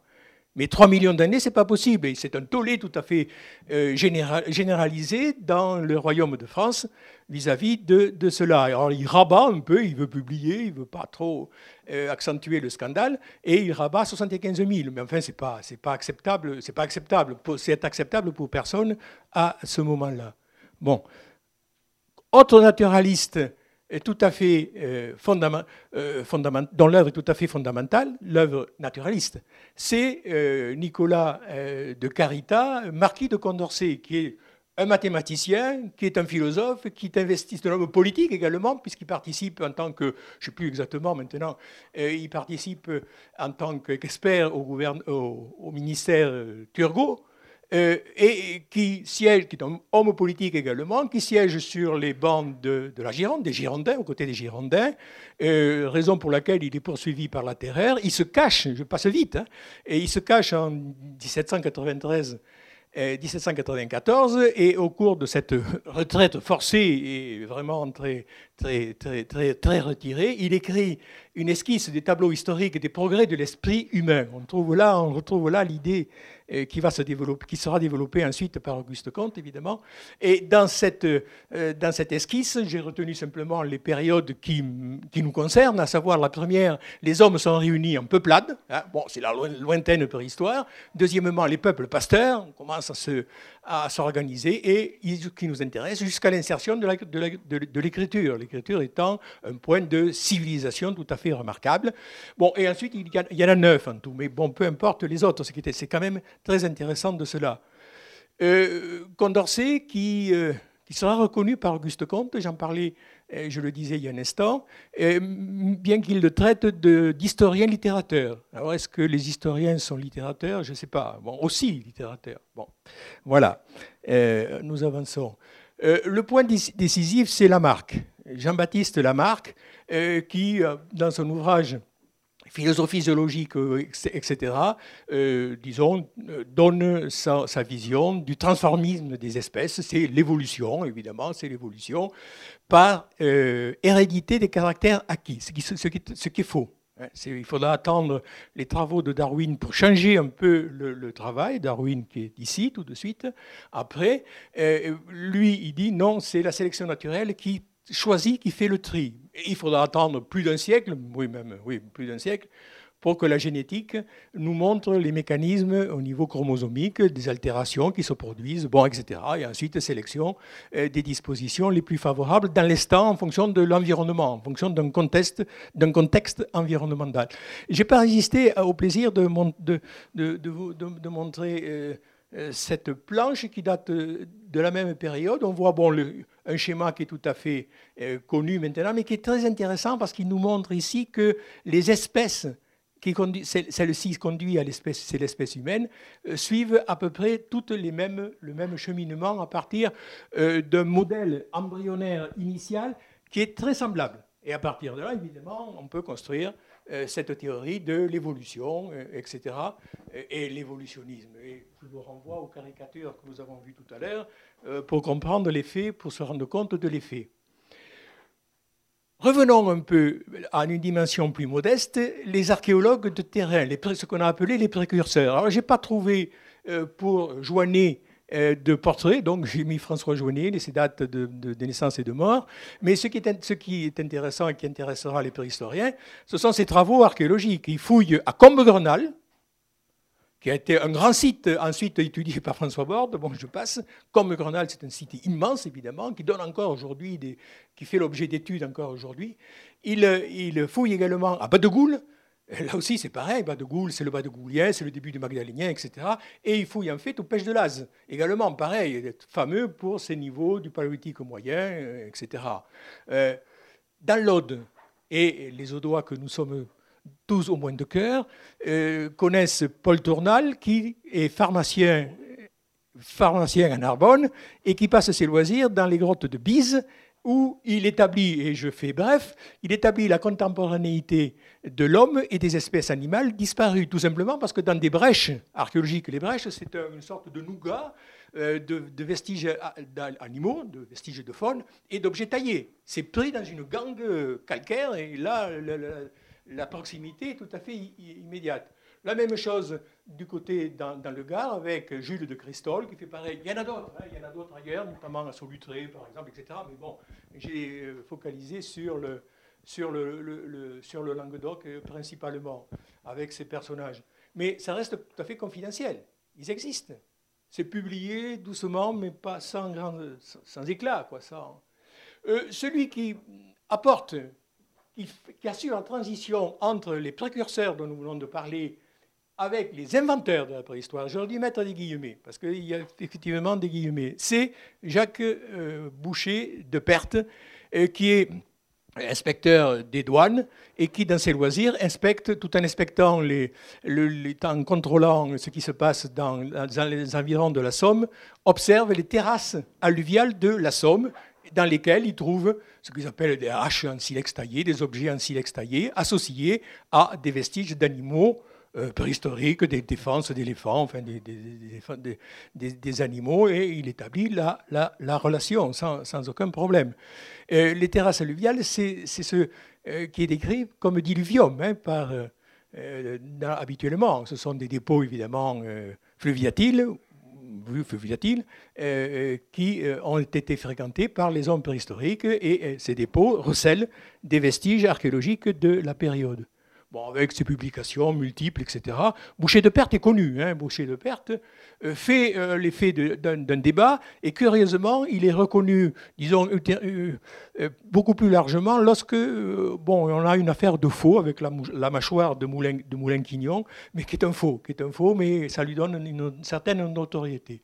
Mais 3 millions d'années, ce n'est pas possible. C'est un tollé tout à fait euh, généralisé dans le royaume de France vis-à-vis de, cela. Alors il rabat un peu, il veut publier, il ne veut pas trop euh, accentuer le scandale, et il rabat 75 000. Mais enfin, ce n'est pas, pas acceptable. C'est pas acceptable. Acceptable pour personne à ce moment-là. Bon. Autre naturaliste est tout à fait euh, euh dont l'œuvre est tout à fait fondamentale, l'œuvre naturaliste. C'est euh, Nicolas euh, de Carita, marquis de Condorcet, qui est un mathématicien, qui est un philosophe, qui est investi, un homme politique également, puisqu'il participe en tant que, je ne sais plus exactement maintenant, il participe en tant qu'expert au, au, au, ministère Turgot, euh, et qui siège, qui est un homme politique également, qui siège sur les bancs de, la Gironde, des Girondins, aux côtés des Girondins, euh, raison pour laquelle il est poursuivi par la terreur. Il se cache, je passe vite, hein, et il se cache en 1793 1794 et au cours de cette retraite forcée et vraiment très, très, très, très, très retirée, il écrit une esquisse des tableaux historiques des progrès de l'esprit humain. On, trouve là, on retrouve là l'idée euh, qui, sera développée ensuite par Auguste Comte, évidemment. Et dans cette, euh, dans cette esquisse, j'ai retenu simplement les périodes qui, qui, nous concernent, à savoir la première, les hommes sont réunis en peuplade. Hein. bon, c'est la lointaine préhistoire. Deuxièmement, les peuples pasteurs, on commence à se, à s'organiser et qui nous intéresse jusqu'à l'insertion de, l'écriture. L'écriture étant un point de civilisation tout à fait remarquable. Bon, et ensuite, il y, en a neuf en tout, mais bon, peu importe les autres, c'est quand même très intéressant de cela. Euh, Condorcet, qui, euh, qui sera reconnu par Auguste Comte, j'en parlais je le disais il y a un instant, bien qu'il le traite d'historien littérateur. Alors est-ce que les historiens sont littérateurs? Je ne sais pas. Bon, aussi littérateurs. Bon, voilà, euh, nous avançons. Euh, le point décisif, c'est Lamarck. Jean-Baptiste Lamarck, euh, qui, dans son ouvrage philosophie zoologique, etc., disons, donne sa, vision du transformisme des espèces. C'est l'évolution, évidemment, c'est l'évolution par hérédité des caractères acquis, ce qui, est faux. Hein, il faudra attendre les travaux de Darwin pour changer un peu le, travail. Darwin qui est ici tout de suite. Après, euh, lui, il dit non, c'est la sélection naturelle qui choisit, qui fait le tri. il faudra attendre plus d'un siècle, oui même, oui, plus d'un siècle, pour que la génétique nous montre les mécanismes au niveau chromosomique des altérations qui se produisent, bon, etc. Et ensuite, sélection euh, des dispositions les plus favorables dans l'instant en fonction de l'environnement, en fonction d'un contexte, d'un contexte environnemental. Je n'ai pas résisté au plaisir de, de, de, de montrer euh, cette planche qui date de la même période. On voit un schéma qui est tout à fait connu maintenant, mais qui est très intéressant parce qu'il nous montre ici que les espèces celle-ci conduit à l'espèce, c'est l'espèce humaine, euh, suivent à peu près toutes les mêmes, le même cheminement à partir euh, d'un modèle embryonnaire initial qui est très semblable. Et à partir de là, évidemment, on peut construire euh, cette théorie de l'évolution, etc., et, l'évolutionnisme. Et je vous renvoie aux caricatures que nous avons vues tout à l'heure pour comprendre l'effet, pour se rendre compte de l'effet. Revenons un peu à une dimension plus modeste, les archéologues de terrain, ce qu'on a appelé les précurseurs. Alors, je n'ai pas trouvé euh, pour Joannet euh, de portrait, donc j'ai mis François Joannet, ses dates de, naissance et de mort. Mais ce qui, est, intéressant et qui intéressera les préhistoriens, ce sont ses travaux archéologiques. Ils fouillent à Combegrenal, qui a été un grand site ensuite étudié par François Borde. Bon, je passe. Comme Grenal, c'est un site immense, évidemment, qui donne encore aujourd'hui, qui fait l'objet d'études encore aujourd'hui. Il, il, fouille également à Badegoul. Là aussi, c'est pareil. Badegoul, c'est le Badegoulien, c'est le début du Magdalénien, etc. Et il fouille en fait au Pêche de Laz. Également, pareil, fameux pour ses niveaux du paléolithique moyen, etc. Euh, dans l'Aude, et les Audois que nous sommes tous au moins de cœur, euh, connaissent Paul Tournal, qui est pharmacien, pharmacien à Narbonne et qui passe ses loisirs dans les grottes de Bise, où il établit, et je fais bref, il établit la contemporanéité de l'homme et des espèces animales disparues, tout simplement parce que dans des brèches archéologiques, les brèches, c'est une sorte de nougat euh, de, vestiges animaux, de vestiges de faune et d'objets taillés. C'est pris dans une gangue calcaire, et là, la proximité est tout à fait immédiate. La même chose du côté dans, le Gard avec Jules de Cristol qui fait pareil. Il y en a d'autres, hein, il y en a d'autres ailleurs, notamment à Solutré par exemple, etc. Mais bon, j'ai euh, focalisé sur le, sur le, sur le Languedoc euh, principalement avec ces personnages. Mais ça reste tout à fait confidentiel. Ils existent. C'est publié doucement, mais pas sans, grand, sans, éclat. Quoi, ça. Euh, celui qui apporte qui, assure la transition entre les précurseurs dont nous venons de parler avec les inventeurs de la préhistoire. J'aurais dû mettre des guillemets, parce qu'il y a effectivement des guillemets. C'est Jacques euh, Boucher de Perthes, euh, qui est inspecteur des douanes et qui, dans ses loisirs, inspecte, tout en inspectant les, en contrôlant ce qui se passe dans, les environs de la Somme, observe les terrasses alluviales de la Somme, dans lesquels ils trouvent ce qu'ils appellent des haches en silex taillé, des objets en silex taillé, associés à des vestiges d'animaux euh, préhistoriques, des défenses d'éléphants, enfin des, des, animaux, et il établit la, la, la relation sans, aucun problème. Euh, les terrasses alluviales, c'est ce euh, qui est décrit comme diluvium hein, par, habituellement. Ce sont des dépôts évidemment fluviatiles fluviatiles euh, qui euh, ont été fréquentés par les hommes préhistoriques et euh, ces dépôts recèlent des vestiges archéologiques de la période bon, avec ses publications multiples, etc. Boucher de Perte est connu. Hein. Boucher de Perte euh, fait euh, l'effet d'un débat et curieusement, il est reconnu, disons, euh, beaucoup plus largement lorsque, bon, on a une affaire de faux avec la, mâchoire de Moulin, de Moulin-Quignon, mais qui est un faux, qui est un faux, mais ça lui donne une certaine notoriété.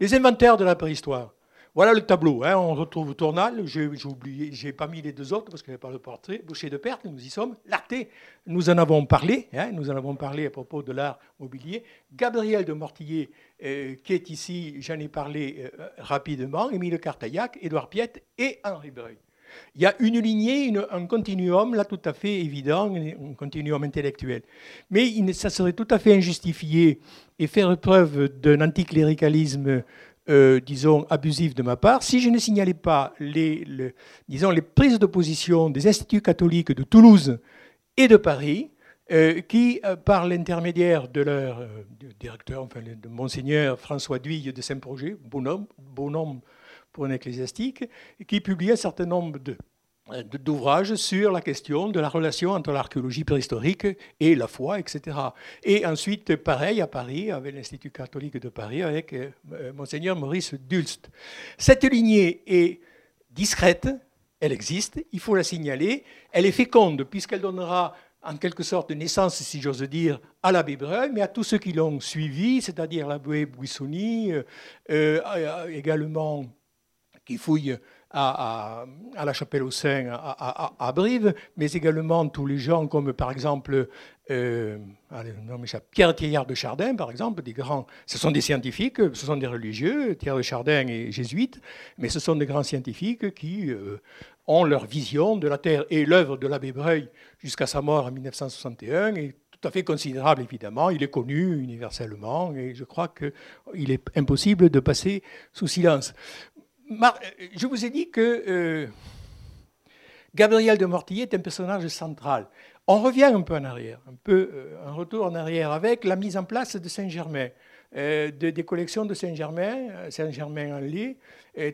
Les inventaires de la préhistoire. Voilà le tableau. Hein. On retrouve Tournal. J'ai oublié, j'ai pas mis les deux autres parce avait pas le portrait. Boucher de Perte, nous y sommes. Larté, nous en avons parlé. Hein. Nous en avons parlé à propos de l'art mobilier. Gabriel de Mortillier, euh, qui est ici, j'en ai parlé euh, rapidement. Émile Cartaillac, Édouard Piette et Henri Breuil. Il y a une lignée, un continuum là tout à fait évident, un continuum intellectuel. Mais ça serait tout à fait injustifié et faire preuve d'un anticléricalisme euh, disons, abusif de ma part, si je ne signalais pas les, prises de position des instituts catholiques de Toulouse et de Paris, euh, qui, euh, par l'intermédiaire de leur directeur, enfin de Monseigneur François Duille de Saint-Projet, bonhomme, bonhomme pour un ecclésiastique, qui publie un certain nombre de d'ouvrages sur la question de la relation entre l'archéologie préhistorique et la foi, etc. Et ensuite, pareil à Paris, avec l'Institut catholique de Paris, avec euh, monseigneur Maurice Dulst. Cette lignée est discrète, elle existe, il faut la signaler, elle est féconde, puisqu'elle donnera en quelque sorte naissance, si j'ose dire, à l'abbé Breuil, mais à tous ceux qui l'ont suivi, c'est-à-dire l'abbé Buissoni, euh, euh, également qui fouille à, la Chapelle au Saint à, Brive, mais également tous les gens comme par exemple euh, Pierre Thiers de Chardin, par exemple, des grands, ce sont des scientifiques, ce sont des religieux, Thiers de Chardin est jésuite, mais ce sont des grands scientifiques qui euh, ont leur vision de la Terre. Et l'œuvre de l'abbé Breuil jusqu'à sa mort en 1961 est tout à fait considérable, évidemment. Il est connu universellement et je crois qu'il est impossible de passer sous silence je vous ai dit que euh, Gabriel de Mortillet est un personnage central. On revient un peu en arrière, un peu euh, un retour en arrière avec la mise en place de Saint-Germain, euh, des collections de Saint-Germain, Saint-Germain-en-Laye,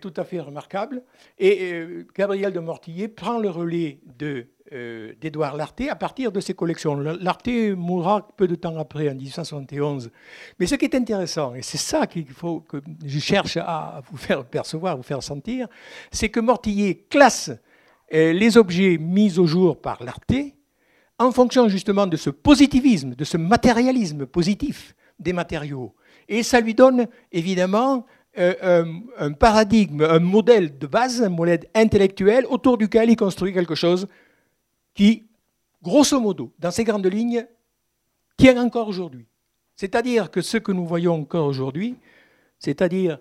tout à fait remarquable. Et Gabriel de Mortillet prend le relais de euh, d'Édouard Larté à partir de ses collections. Larté mourra peu de temps après, en 1871. Mais ce qui est intéressant, et c'est ça qu'il faut que je cherche à vous faire percevoir, vous faire sentir, c'est que Mortillet classe euh, les objets mis au jour par Larté en fonction justement de ce positivisme, de ce matérialisme positif des matériaux. Et ça lui donne évidemment euh, un, paradigme, un modèle de base, un modèle intellectuel autour duquel il construit quelque chose qui, grosso modo, dans ces grandes lignes, tient encore aujourd'hui. C'est-à-dire que ce que nous voyons encore aujourd'hui, c'est-à-dire,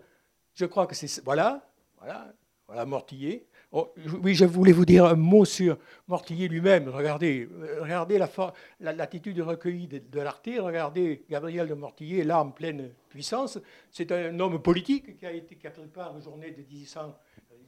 je crois que c'est... Voilà, voilà, voilà Mortillet. Oh, oui, je voulais vous dire un mot sur Mortillet lui-même. Regardez, regardez l'attitude la, recueillie de, de l'Arte, regardez Gabriel de Mortillet, là en pleine puissance. C'est un homme politique qui a, été, qui a aux journées, de 1800,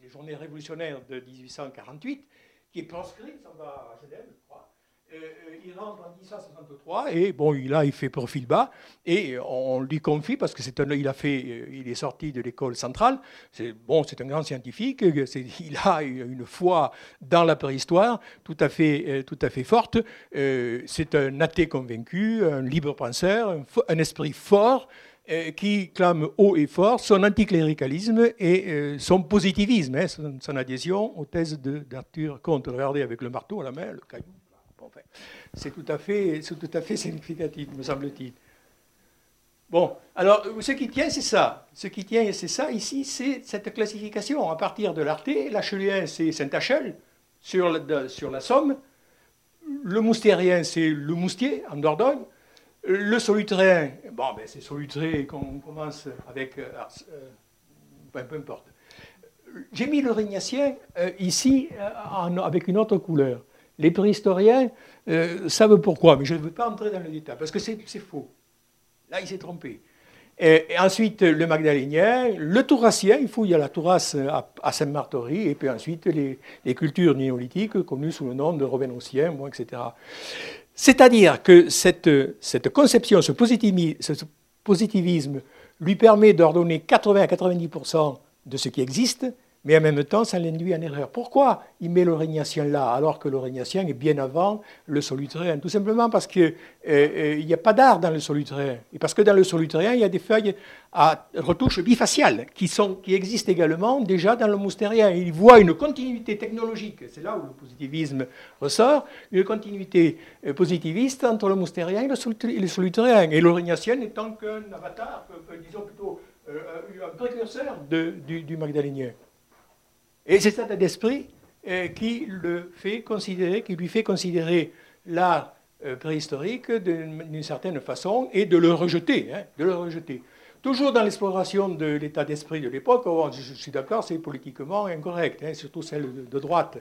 les journées révolutionnaires de 1848 qui est proscrit, ça va à Genève, crois. Euh, euh, il rentre en 1863 et bon, là, il fait profil bas et on lui confie parce que c'est un, il a fait, euh, il est sorti de l'école centrale. C'est bon, c'est un grand scientifique. il a une foi dans la préhistoire tout à fait, tout à fait forte. c'est un athée convaincu, un libre penseur, un esprit fort. Euh, qui clame haut et fort son anticléricalisme et euh, son positivisme, hein, son, adhésion aux thèses d'Arthur Comte. Regardez avec le marteau à la main, le caillou. c'est tout, à fait, tout à fait [LAUGHS] significatif, me semble-t-il. Bon, alors ce qui tient, c'est ça. Ce qui tient, c'est ça ici, c'est cette classification. À partir de l'Arté, l'Achelien, c'est Saint-Achel, sur la Somme. Le moustérien, c'est le Moustier, en Dordogne. Le solutréen, bon, ben c'est solutré qu'on commence avec. Euh, euh, peu importe. J'ai mis le régnassien euh, ici avec une autre couleur. Les préhistoriens savent pourquoi, mais je ne veux pas entrer dans le détail, parce que c'est faux. Là, il s'est trompé. Et, ensuite, le magdalénien, le tourassien, il fouille à la Tourasse à, Saint-Martory, et puis ensuite les, cultures néolithiques connues sous le nom de Robénonciens, bon, etc. C'est-à-dire que cette, conception, ce positivisme, ce positivisme, lui permet d'ordonner 80 à 90% de ce qui existe, mais en même temps, ça l'induit en erreur. Pourquoi il met le régnatien là, alors que le régnatien est bien avant le solutréen? Tout simplement parce qu'il euh, euh, n'y a pas d'art dans le solutréen. Et parce que dans le solutréen, il y a des feuilles à retouche bifaciale qui, sont, qui existent également déjà dans le moustérien. Il voit une continuité technologique, c'est là où le positivisme ressort, une continuité euh, positiviste entre le moustérien et le solutréen. Et le régnatien n'étant qu'un avatar, disons plutôt un précurseur du magdalénien. Et c'est cet d'esprit euh, qui le fait considérer, qui lui fait considérer l'art euh, préhistorique d'une certaine façon et de le rejeter, hein, de le rejeter. Toujours dans l'exploration de l'état d'esprit de l'époque, oh, je, suis d'accord, c'est politiquement incorrect, hein, surtout celle de droite.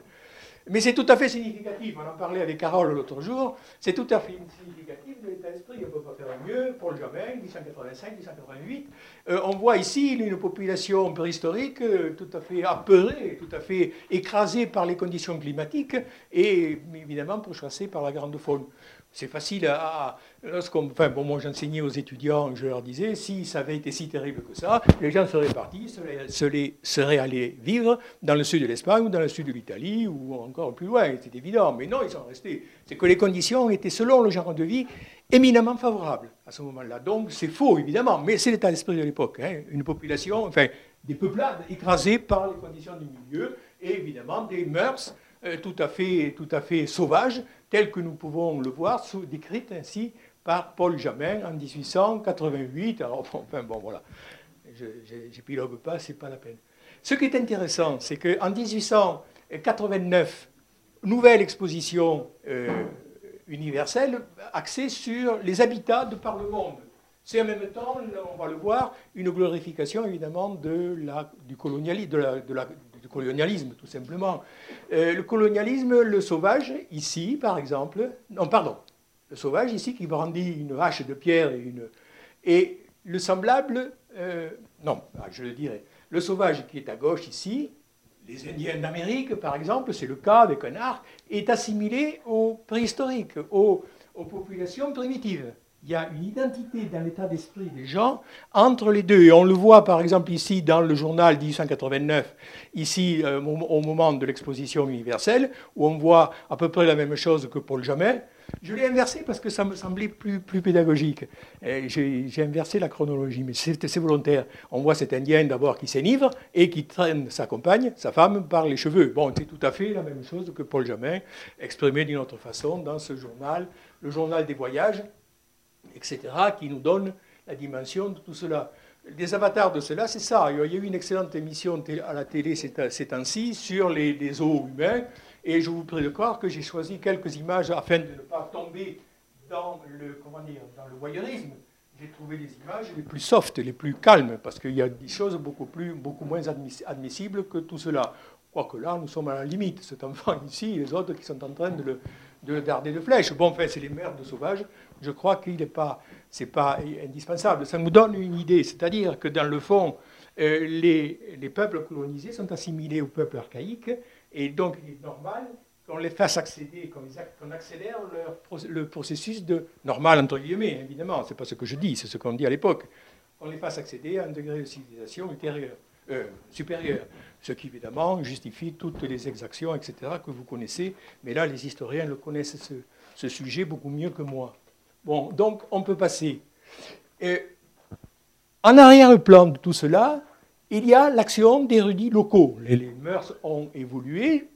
Mais c'est tout à fait significatif. On en parlait avec Carole l'autre jour. C'est tout à fait significatif de l'état d'esprit. On ne peut pas faire mieux. Paul Jamin, 1885, 1888. Euh, on voit ici une population préhistorique euh, tout à fait apeurée, tout à fait écrasée par les conditions climatiques et évidemment pourchassée par la grande faune. C'est facile à. Enfin, bon, moi j'enseignais aux étudiants, je leur disais, si ça avait été si terrible que ça, les gens seraient partis, seraient, seraient allés vivre dans le sud de l'Espagne ou dans le sud de l'Italie ou encore plus loin, c'est évident. Mais non, ils sont restés. C'est que les conditions étaient, selon le genre de vie, éminemment favorables à ce moment-là. Donc c'est faux, évidemment, mais c'est l'état d'esprit de l'époque. Hein. Une population, enfin, des peuplades écrasées par les conditions du milieu et évidemment des mœurs euh, tout à fait, tout à fait sauvages tel que nous pouvons le voir, décrite ainsi par Paul Jamin en 1888. Alors, enfin, bon, voilà, je n'épilogue pas, c'est pas la peine. Ce qui est intéressant, c'est qu'en 1889, nouvelle exposition euh, universelle axée sur les habitats de par le monde. C'est en même temps, on va le voir, une glorification évidemment de la, du, colonialisme, de la, du colonialisme, tout simplement. Euh, le colonialisme, le sauvage, ici, par exemple, non, pardon, le sauvage, ici, qui brandit une hache de pierre et une. Et le semblable, euh, non, ah, je le dirais, le sauvage qui est à gauche ici, les Indiens d'Amérique, par exemple, c'est le cas avec un arc, est assimilé aux préhistoriques, aux populations primitives il y a une identité dans l'état d'esprit des gens entre les deux. Et on le voit par exemple ici dans le journal 1889, ici euh, au moment de l'exposition universelle, où on voit à peu près la même chose que Paul Jamet. Je l'ai inversé parce que ça me semblait plus, pédagogique. J'ai inversé la chronologie, mais c'est volontaire. On voit cet Indien d'abord qui s'énivre et qui traîne sa compagne, sa femme, par les cheveux. Bon, c'est tout à fait la même chose que Paul Jamin, exprimé d'une autre façon dans ce journal, le journal des voyages, etc., qui nous donne la dimension de tout cela. Des avatars de cela, c'est ça. Il y a eu une excellente émission à la télé ces temps-ci sur les, les, os humains, et je vous prie de croire que j'ai choisi quelques images afin de ne pas tomber dans le, comment dire, dans le voyeurisme. J'ai trouvé des images les plus soft, les plus calmes, parce qu'il y a des choses beaucoup, plus, beaucoup moins admissibles que tout cela. Quoique là, nous sommes à la limite. Cet enfant ici, et les autres qui sont en train de le, de de flèches. Bon, enfin, c'est les de sauvages je crois qu'il n'est pas, c'est pas indispensable. Ça nous donne une idée, c'est-à-dire que dans le fond, euh, les, les, peuples colonisés sont assimilés aux peuples archaïques, et donc il est normal qu'on les fasse accéder, qu'on accélère leur, le processus de normal entre guillemets, évidemment, c'est pas ce que je dis, c'est ce qu'on dit à l'époque, qu'on les fasse accéder à un degré de civilisation ultérieur, euh, supérieur, ce qui évidemment justifie toutes les exactions, etc., que vous connaissez, mais là les historiens le connaissent ce sujet beaucoup mieux que moi. Bon, donc on peut passer. en arrière-plan de tout cela, il y a l'action d'érudits locaux. Les, mœurs ont évolué,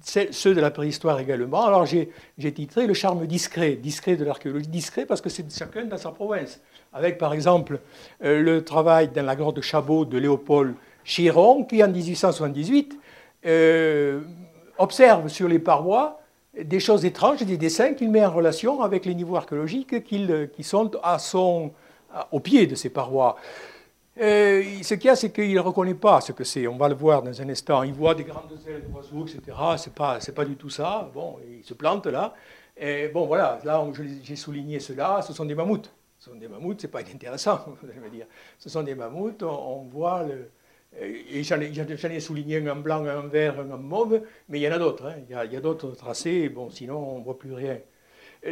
ceux de la préhistoire également. Alors j'ai titré le charme discret, discret de l'archéologie, discret parce que c'est chacun dans sa province. Avec par exemple euh, le travail dans la grotte de Chabot de Léopold Chiron, qui en 1878 euh, observe sur les parois des choses étranges, des dessins qu'il met en relation avec les niveaux archéologiques qui sont à son, au pied de ces parois. Euh, ce qu'il y a, c'est qu'il ne reconnaît pas ce que c'est. On va le voir dans un instant. Il voit des grandes ailes d'oiseaux, etc. Ce n'est pas, pas du tout ça. Bon, il se plante là. Bon, voilà, là, j'ai souligné cela. Ce sont des mammouths. Ce sont des mammouths, ce n'est pas intéressant, vous [LAUGHS] allez dire. Ce sont des mammouths. on voit le, et j'en ai, souligné un en blanc, un en vert, un en mauve, mais il y en a d'autres. Il y a, d'autres tracés, bon, sinon on ne voit plus rien.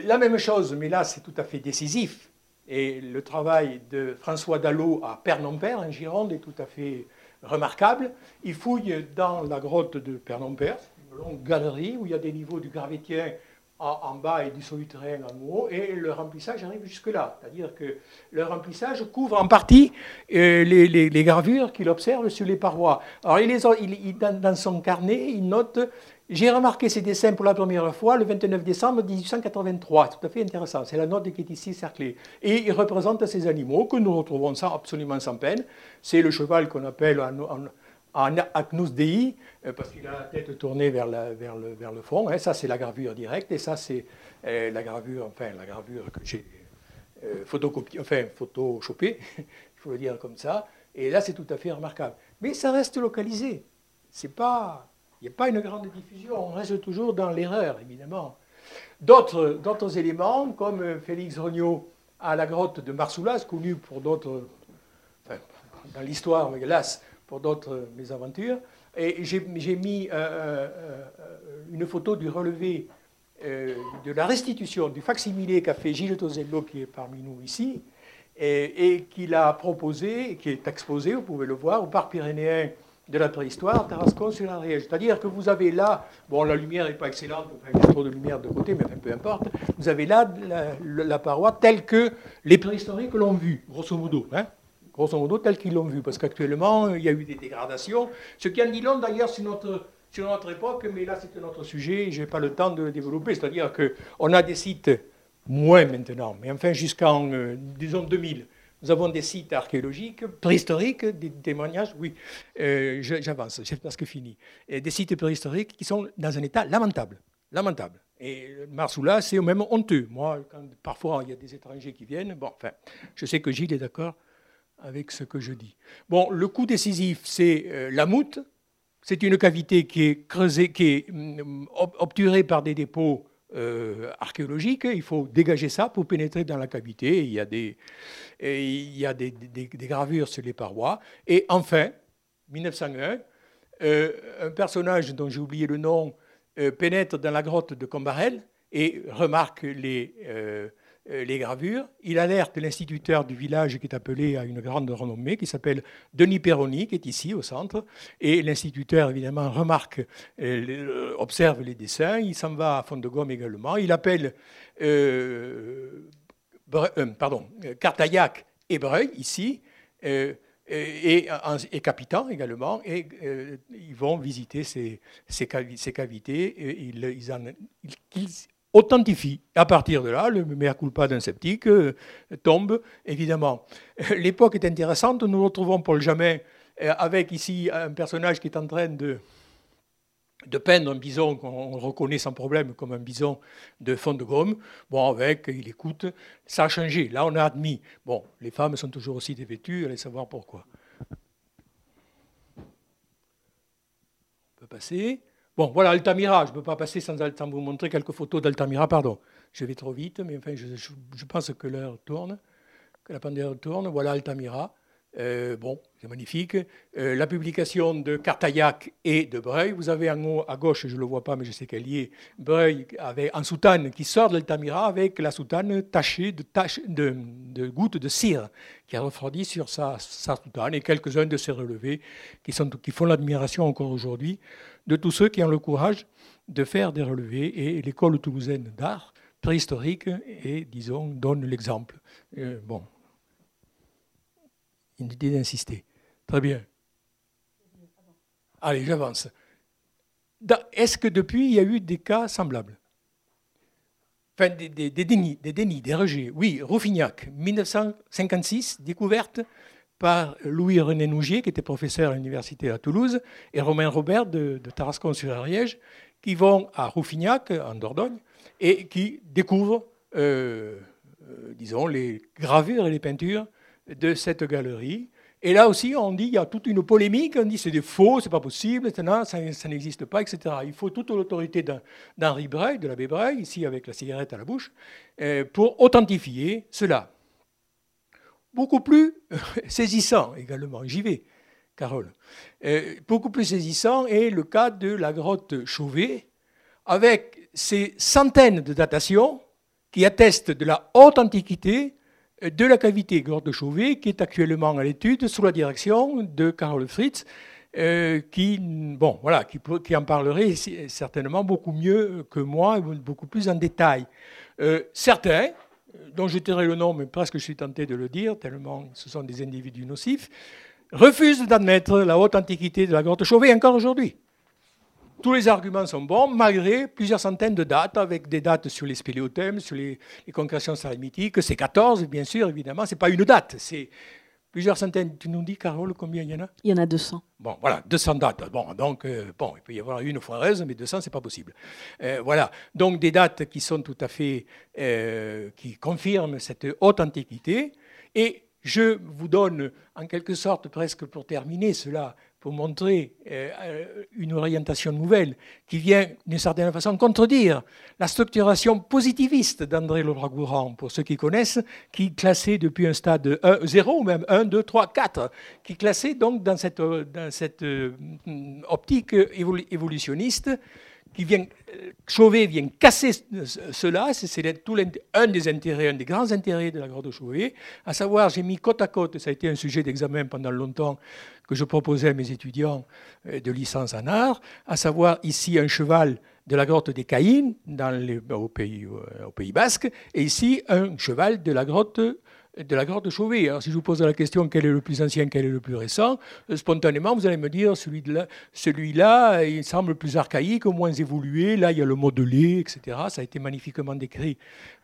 La même chose, mais là c'est tout à fait décisif. Et le travail de François Dallot à Pernompère, en Gironde, est tout à fait remarquable. Il fouille dans la grotte de Pernompère, une longue galerie où il y a des niveaux du gravétien en, bas et du solitaire en haut, et le remplissage arrive jusque-là. C'est-à-dire que le remplissage couvre en partie euh, les, gravures qu'il observe sur les parois. Alors, il, il, dans, son carnet, il note J'ai remarqué ces dessins pour la première fois le 29 décembre 1883. Tout à fait intéressant. C'est la note qui est ici cerclée. Et il représente ces animaux que nous retrouvons ça absolument sans peine. C'est le cheval qu'on appelle en Agnus Dei, euh, parce qu'il a la tête tournée vers, le, fond. Hein. Ça, c'est la gravure directe, et ça, c'est euh, la gravure, enfin, la gravure que j'ai euh, photocopiée, enfin, photoshopée, [LAUGHS] il faut le dire comme ça. Et là, c'est tout à fait remarquable. Mais ça reste localisé. C'est pas, il n'y a pas une grande diffusion. On reste toujours dans l'erreur, évidemment. D'autres éléments, comme Félix Regnault à la grotte de Marsoulas, connue pour d'autres, enfin, dans l'histoire, hélas, pour d'autres mésaventures. Et j'ai mis euh, euh, une photo du relevé euh, de la restitution du facsimilé qu'a fait Gilles Tosello, qui est parmi nous ici, et, et qu'il a proposé, qui est exposé, vous pouvez le voir, au parc pyrénéen de la préhistoire, Tarascon sur Ariège. C'est-à-dire que vous avez là, bon, la lumière n'est pas excellente, il y a trop de lumière de côté, mais peu importe, vous avez là la, paroi telle que les préhistoriques l'ont vue, grosso modo. Hein grosso modo, telle qu'ils l'ont vue, parce qu'actuellement, il y a eu des dégradations, ce qui en dit long d'ailleurs sur notre, notre époque, mais là c'est un autre sujet, je n'ai pas le temps de le développer, c'est-à-dire qu'on a des sites, moins maintenant, mais enfin jusqu'en, euh, disons, 2000, nous avons des sites archéologiques, préhistoriques, des témoignages, oui, euh, j'avance, j'ai presque fini, des sites préhistoriques qui sont dans un état lamentable, lamentable. Et Marsoula, c'est même honteux. Moi, parfois il y a des étrangers qui viennent, bon, enfin, je sais que Gilles est d'accord avec ce que je dis. Bon, le coup décisif, c'est euh, la moute. C'est une cavité qui est creusée, qui est mm, obturée par des dépôts euh, archéologiques. Il faut dégager ça pour pénétrer dans la cavité. Il y a des, gravures sur les parois. Et enfin, 1901, euh, un personnage dont j'ai oublié le nom pénètre dans la grotte de Combarel et remarque les, les gravures. Il alerte l'instituteur du village qui est appelé à une grande renommée, qui s'appelle Denis Perroni, qui est ici au centre. Et l'instituteur, évidemment, remarque, observe les dessins. Il s'en va à Fond de Gomme également. Il appelle euh, euh, pardon, Cartaillac et Breuil, ici, euh, et, Capitan également, et ils vont visiter ces, ces, cavités, ils, authentifient. À partir de là, le mea culpa d'un sceptique tombe, évidemment. L'époque est intéressante, nous retrouvons Paul Jamin avec ici un personnage qui est en train de de peindre un bison qu'on reconnaît sans problème comme un bison de fond de gomme. Bon, avec, il écoute, ça a changé. Là, on a admis. Bon, les femmes sont toujours aussi dévêtues, allez savoir pourquoi. On peut passer. Bon, voilà Altamira. Je ne peux pas passer sans, vous montrer quelques photos d'Altamira. Pardon, je vais trop vite, mais enfin, je, je pense que l'heure tourne, que la pandémie tourne. Voilà Altamira. Euh, bon, c'est magnifique. Euh, la publication de Cartaillac et de Breuil. Vous avez en haut à gauche, je ne le vois pas, mais je sais qu'elle y est, Breuil avec, en soutane qui sort de l'Altamira avec la soutane tachée de, gouttes de cire qui a refroidi sur sa, soutane et quelques-uns de ses relevés qui, sont, font l'admiration encore aujourd'hui de tous ceux qui ont le courage de faire des relevés. Et l'école toulousaine d'art préhistorique et, disons, donne l'exemple. Euh, bon, idée d'insister. Très bien. Allez, j'avance. Est-ce que depuis, il y a eu des cas semblables? Enfin, des, des, dénis, des dénis, des rejets. Oui, Rouffignac, 1956, découverte par Louis-René Nougier, qui était professeur à l'université à Toulouse, et Romain Robert de, Tarascon-sur-Ariège, qui vont à Rouffignac, en Dordogne, et qui découvrent, euh, euh, disons, les gravures et les peintures de cette galerie. Et là aussi, on dit, il y a toute une polémique, on dit c'est des faux, c'est pas possible, ça, ça n'existe pas, etc. Il faut toute l'autorité d'Henri Breuil, de l'abbé Breuil, ici avec la cigarette à la bouche, euh, pour authentifier cela. Beaucoup plus saisissant également, j'y vais, Carole, euh, beaucoup plus saisissant est le cas de la grotte Chauvet, avec ces centaines de datations qui attestent de la haute antiquité de la cavité gorge de Chauvet, qui est actuellement à l'étude sous la direction de Carole Fritz, euh, qui, en parlerait certainement beaucoup mieux que moi, beaucoup plus en détail. Euh, certains, dont je tairai le nom, mais presque je suis tenté de le dire, tellement ce sont des individus nocifs, refusent d'admettre la haute antiquité de la grotte Chauvet encore aujourd'hui. Tous les arguments sont bons, malgré plusieurs centaines de dates, avec des dates sur les spéléothèmes, sur les, les concrétions céramitiques. C'est 14, bien sûr, évidemment. Ce n'est pas une date, c'est plusieurs centaines. Tu nous dis, Carole, combien il y en a? Il y en a 200. Bon, voilà, 200 dates. Bon, donc, euh, bon, il peut y avoir une foireuse, mais 200, c'est pas possible. Euh, voilà, donc des dates qui sont tout à fait, euh, qui confirment cette haute antiquité. Et je vous donne en quelque sorte, presque pour terminer cela, pour montrer euh, euh, une orientation nouvelle qui vient d'une certaine façon contredire la structuration positiviste d'André Lebras-Gourand, pour ceux qui connaissent, qui classait depuis un stade 1, 0, même 1, 2, 3, 4, qui classait donc dans cette, dans cette euh, optique évolutionniste qui vient, euh, Chauvet vient casser cela, c'est un des intérêts, un des grands intérêts de la grotte de Chauvet, à savoir, j'ai mis côte à côte, ça a été un sujet d'examen pendant longtemps que je proposais à mes étudiants euh, de licence en art, à savoir ici un cheval de la grotte des Caïns dans pays, euh, au Pays Basque, et ici un cheval de la grotte de la grotte de Chauvet. Alors, si je vous pose la question quel est le plus ancien, quel est le plus récent, euh, spontanément, vous allez me dire celui-là, celui -là, il semble plus archaïque, moins évolué. Là, il y a le modelé, etc. Ça a été magnifiquement décrit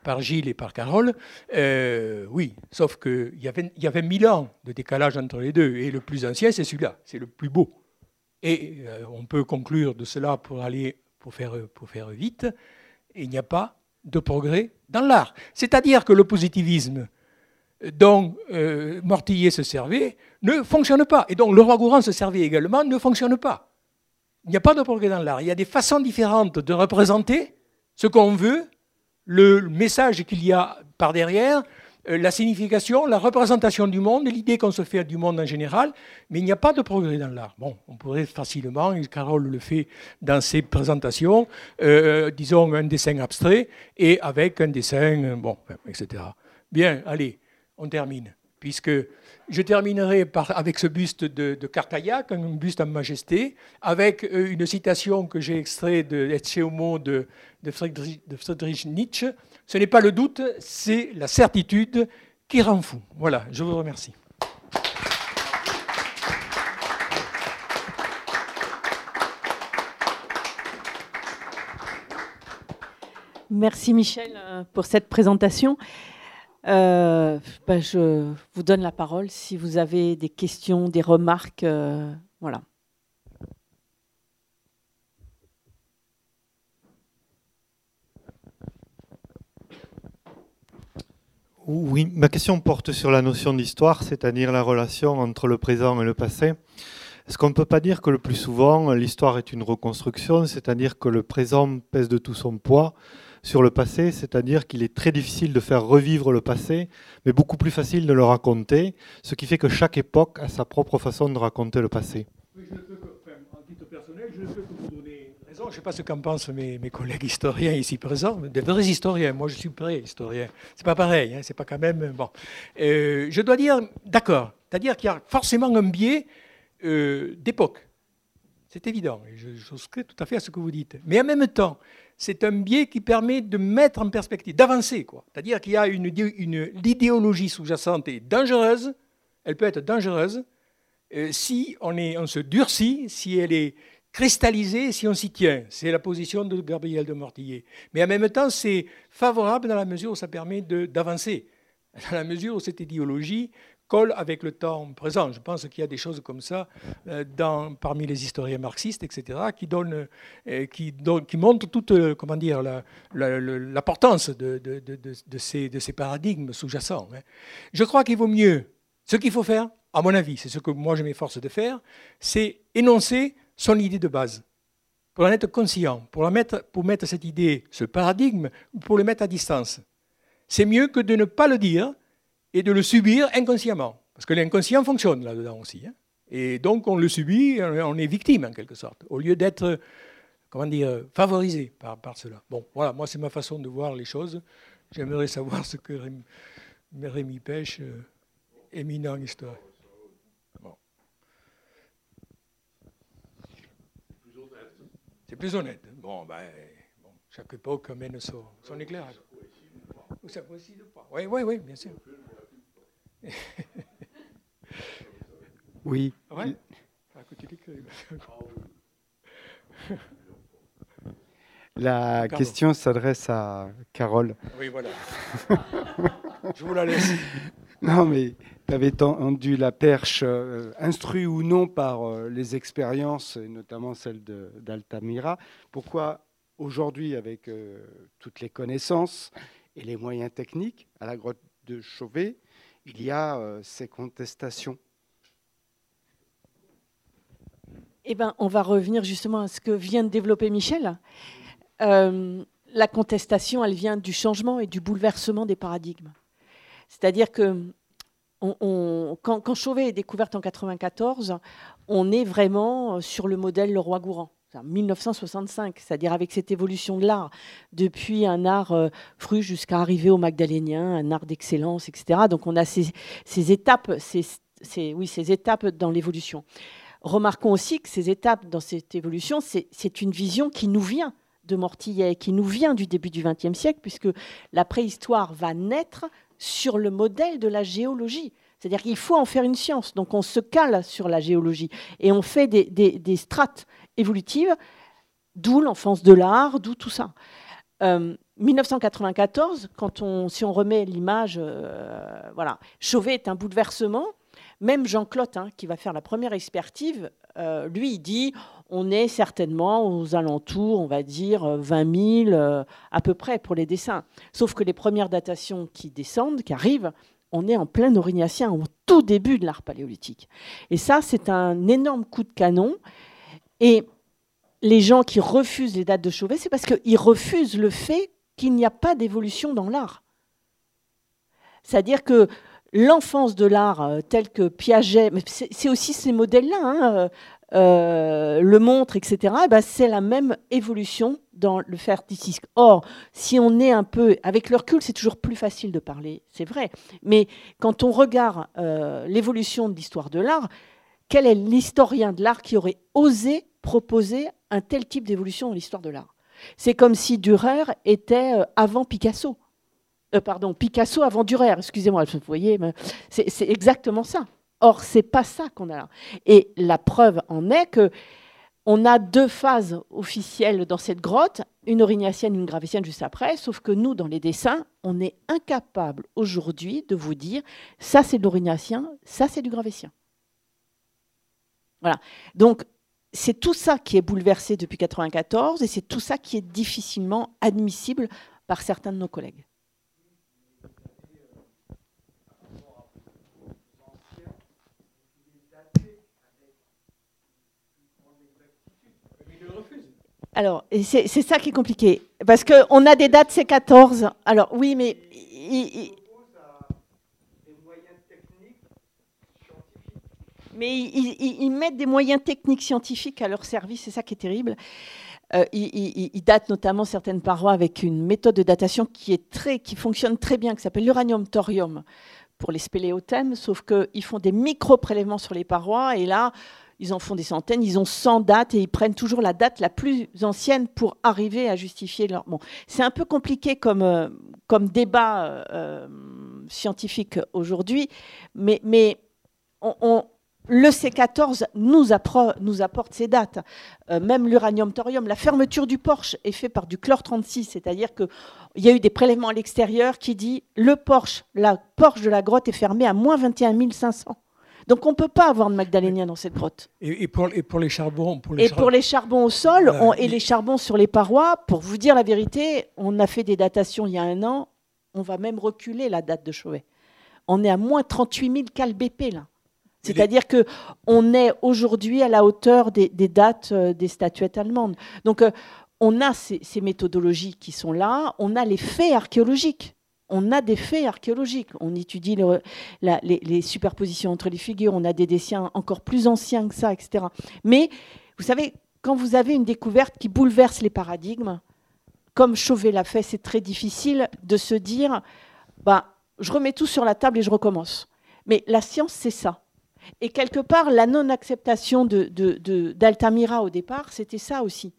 par Gilles et par Carole. Euh, oui, sauf qu'il y y avait mille ans de décalage entre les deux. Et le plus ancien, c'est celui-là, c'est le plus beau. Et euh, on peut conclure de cela pour aller, pour faire, pour faire vite, il n'y a pas de progrès dans l'art. C'est-à-dire que le positivisme, dont euh, se servait ne fonctionne pas. Et donc le roi Gourand se servait également ne fonctionne pas. Il n'y a pas de progrès dans l'art. Il y a des façons différentes de représenter ce qu'on veut, le message qu'il y a par derrière, euh, la signification, la représentation du monde, l'idée qu'on se fait du monde en général, mais il n'y a pas de progrès dans l'art. Bon, on pourrait facilement, et Carole le fait dans ses présentations, euh, disons un dessin abstrait et avec un dessin, bon, etc. Bien, allez on termine. Puisque je terminerai avec ce buste de, de, un buste en majesté, avec euh, une citation que j'ai extraite de Ecce de Friedrich Nietzsche. Ce n'est pas le doute, c'est la certitude qui rend fou. Voilà, je vous remercie. Merci Michel euh, pour cette présentation. Euh, ben, je vous donne la parole si vous avez des questions, des remarques. Euh, voilà. Oui, ma question porte sur la notion d'histoire, c'est-à-dire la relation entre le présent et le passé. Est-ce qu'on ne peut pas dire que le plus souvent, l'histoire est une reconstruction, c'est-à-dire que le présent pèse de tout son poids sur le passé, c'est-à-dire qu'il est très difficile de faire revivre le passé, mais beaucoup plus facile de le raconter, ce qui fait que chaque époque a sa propre façon de raconter le passé. Je ne peux en titre personnel, je ne vous donner raison. Je ne sais pas ce qu'en pensent mes, collègues historiens ici présents, des vrais historiens. Moi, je suis pré-historien. C'est pas pareil, hein, c'est pas quand même bon. Euh, je dois dire, d'accord, c'est-à-dire qu'il y a forcément un biais euh, d'époque. C'est évident, et je, souscris tout à fait à ce que vous dites. Mais en même temps, c'est un biais qui permet de mettre en perspective, d'avancer. C'est-à-dire qu'il y a une, une l'idéologie sous-jacente est dangereuse, elle peut être dangereuse euh, si on, est, on se durcit, si elle est cristallisée, si on s'y tient. C'est la position de Gabriel de Mortillet. Mais en même temps, c'est favorable dans la mesure où ça permet d'avancer. Dans la mesure où cette idéologie colle avec le temps présent. Je pense qu'il y a des choses comme ça euh, parmi les historiens marxistes, etc., euh, qui, montrent toute euh, comment dire, l'importance de, ces, paradigmes sous-jacents. Hein. Je crois qu'il vaut mieux, ce qu'il faut faire, à mon avis, c'est ce que moi je m'efforce de faire, c'est énoncer son idée de base, pour en être conscient, pour, mettre, pour mettre cette idée, ce paradigme, pour le mettre à distance. C'est mieux que de ne pas le dire, et de le subir inconsciemment. Parce que l'inconscient fonctionne là-dedans aussi. Hein. Et donc on le subit, on est victime en quelque sorte, au lieu d'être, comment dire, favorisé par, par cela. Bon, voilà, moi c'est ma façon de voir les choses. J'aimerais savoir ce que Rémi, Rémi Pêche, euh, éminent histoire. C'est plus honnête. Bon, ben, bon, chaque époque amène son, son éclairage. Ça coïncide pas. Oui, oui, oui, bien sûr. [LAUGHS] oui. [LAUGHS] La question s'adresse à Carole. Oui, voilà. [LAUGHS] Je vous la laisse. Non, mais tu avais tendu la perche, euh, instruit ou non par euh, les expériences, et notamment celle d'Altamira. Pourquoi aujourd'hui, avec euh, toutes les connaissances et les moyens techniques, à la grotte de Chauvet, il y a ces contestations Eh ben, on va revenir justement à ce que vient de développer Michel. Euh, la contestation, elle vient du changement et du bouleversement des paradigmes. C'est-à-dire que quand, Chauvet est découverte en 1994, on est vraiment sur le modèle Le Roi Gourand. 1965, c'est-à-dire avec cette évolution de l'art, depuis un art euh, fru jusqu'à arriver au magdalénien, un art d'excellence, etc. Donc on a ces, étapes, ces étapes dans l'évolution. Remarquons aussi que ces étapes dans cette évolution, c'est une vision qui nous vient de Mortillet, qui nous vient du début du XXe siècle, puisque la préhistoire va naître sur le modèle de la géologie. C'est-à-dire qu'il faut en faire une science. Donc on se cale sur la géologie et on fait des, strates évolutives, d'où l'enfance de l'art, d'où tout ça. 1994, euh, quand on, si on remet l'image, euh, voilà, Chauvet est un bouleversement même Jean-Claude, hein, qui va faire la première expertise, euh, lui, il dit on est certainement aux alentours, on va dire 20 000 euh, à peu près pour les dessins. Sauf que les premières datations qui descendent, qui arrivent, on est en plein aurignacien, au tout début de l'art paléolithique. Et ça, c'est un énorme coup de canon. Et les gens qui refusent les dates de Chauvet, c'est parce qu'ils refusent le fait qu'il n'y a pas d'évolution dans l'art. C'est-à-dire que l'enfance de l'art euh, tel que Piaget, c'est aussi ces modèles-là, hein, euh, euh, le montre, etc., eh ben c'est la même évolution dans le ferticisme. Or, si on est un peu, avec le recul, c'est toujours plus facile de parler, c'est vrai, mais quand on regarde l'évolution de l'histoire de l'art, quel est l'historien de l'art qui aurait osé proposer un tel type d'évolution dans l'histoire de l'art? C'est comme si Dürer était avant Picasso. Euh, pardon, Picasso avant Durer, excusez-moi, vous voyez, c'est exactement ça. Or, c'est pas ça qu'on a là. Et la preuve en est que on a deux phases officielles dans cette grotte, une aurignacienne, une gravétienne juste après, sauf que nous, dans les dessins, on est incapable aujourd'hui de vous dire ça c'est de l'aurignacien, ça c'est du gravétien. Voilà. Donc, c'est tout ça qui est bouleversé depuis 1994 et c'est tout ça qui est difficilement admissible par certains de nos collègues. Alors, c'est ça qui est compliqué. Parce qu'on a des dates C14. Alors, oui, mais. Mais ils, mettent des moyens techniques scientifiques à leur service, c'est ça qui est terrible. Euh, ils, datent notamment certaines parois avec une méthode de datation qui, est très, qui fonctionne très bien, qui s'appelle l'uranium-thorium pour les spéléothèmes, sauf qu'ils font des micro-prélèvements sur les parois, et là, ils en font des centaines, ils ont 100 dates et ils prennent toujours la date la plus ancienne pour arriver à justifier leur... Bon, c'est un peu compliqué comme, euh, comme débat euh, scientifique aujourd'hui, mais, mais on, le C14 nous, nous, apporte ces dates. même l'uranium-thorium, la fermeture du Porsche est faite par du chlore 36, c'est-à-dire qu'il y a eu des prélèvements à l'extérieur qui dit le Porsche, la Porsche de la grotte est fermée à moins 21 500. Donc on ne peut pas avoir de magdalénien dans cette grotte. Et, pour, les charbons Et pour les charbons au sol et les charbons sur les parois, pour vous dire la vérité, on a fait des datations il y a un an, on va même reculer la date de Chauvet. On est à moins 38 000 cal BP là. C'est-à-dire que on est aujourd'hui à la hauteur des, dates euh, des statuettes allemandes. Donc euh, on a ces, méthodologies qui sont là, on a les faits archéologiques on a des faits archéologiques. On étudie les, superpositions entre les figures, on a des dessins encore plus anciens que ça, etc. Mais vous savez, quand vous avez une découverte qui bouleverse les paradigmes, comme Chauvet l'a fait, c'est très difficile de se dire, bah, je remets tout sur la table et je recommence. Mais la science, c'est ça. Et quelque part, la non-acceptation d'Altamira au départ, c'était ça aussi.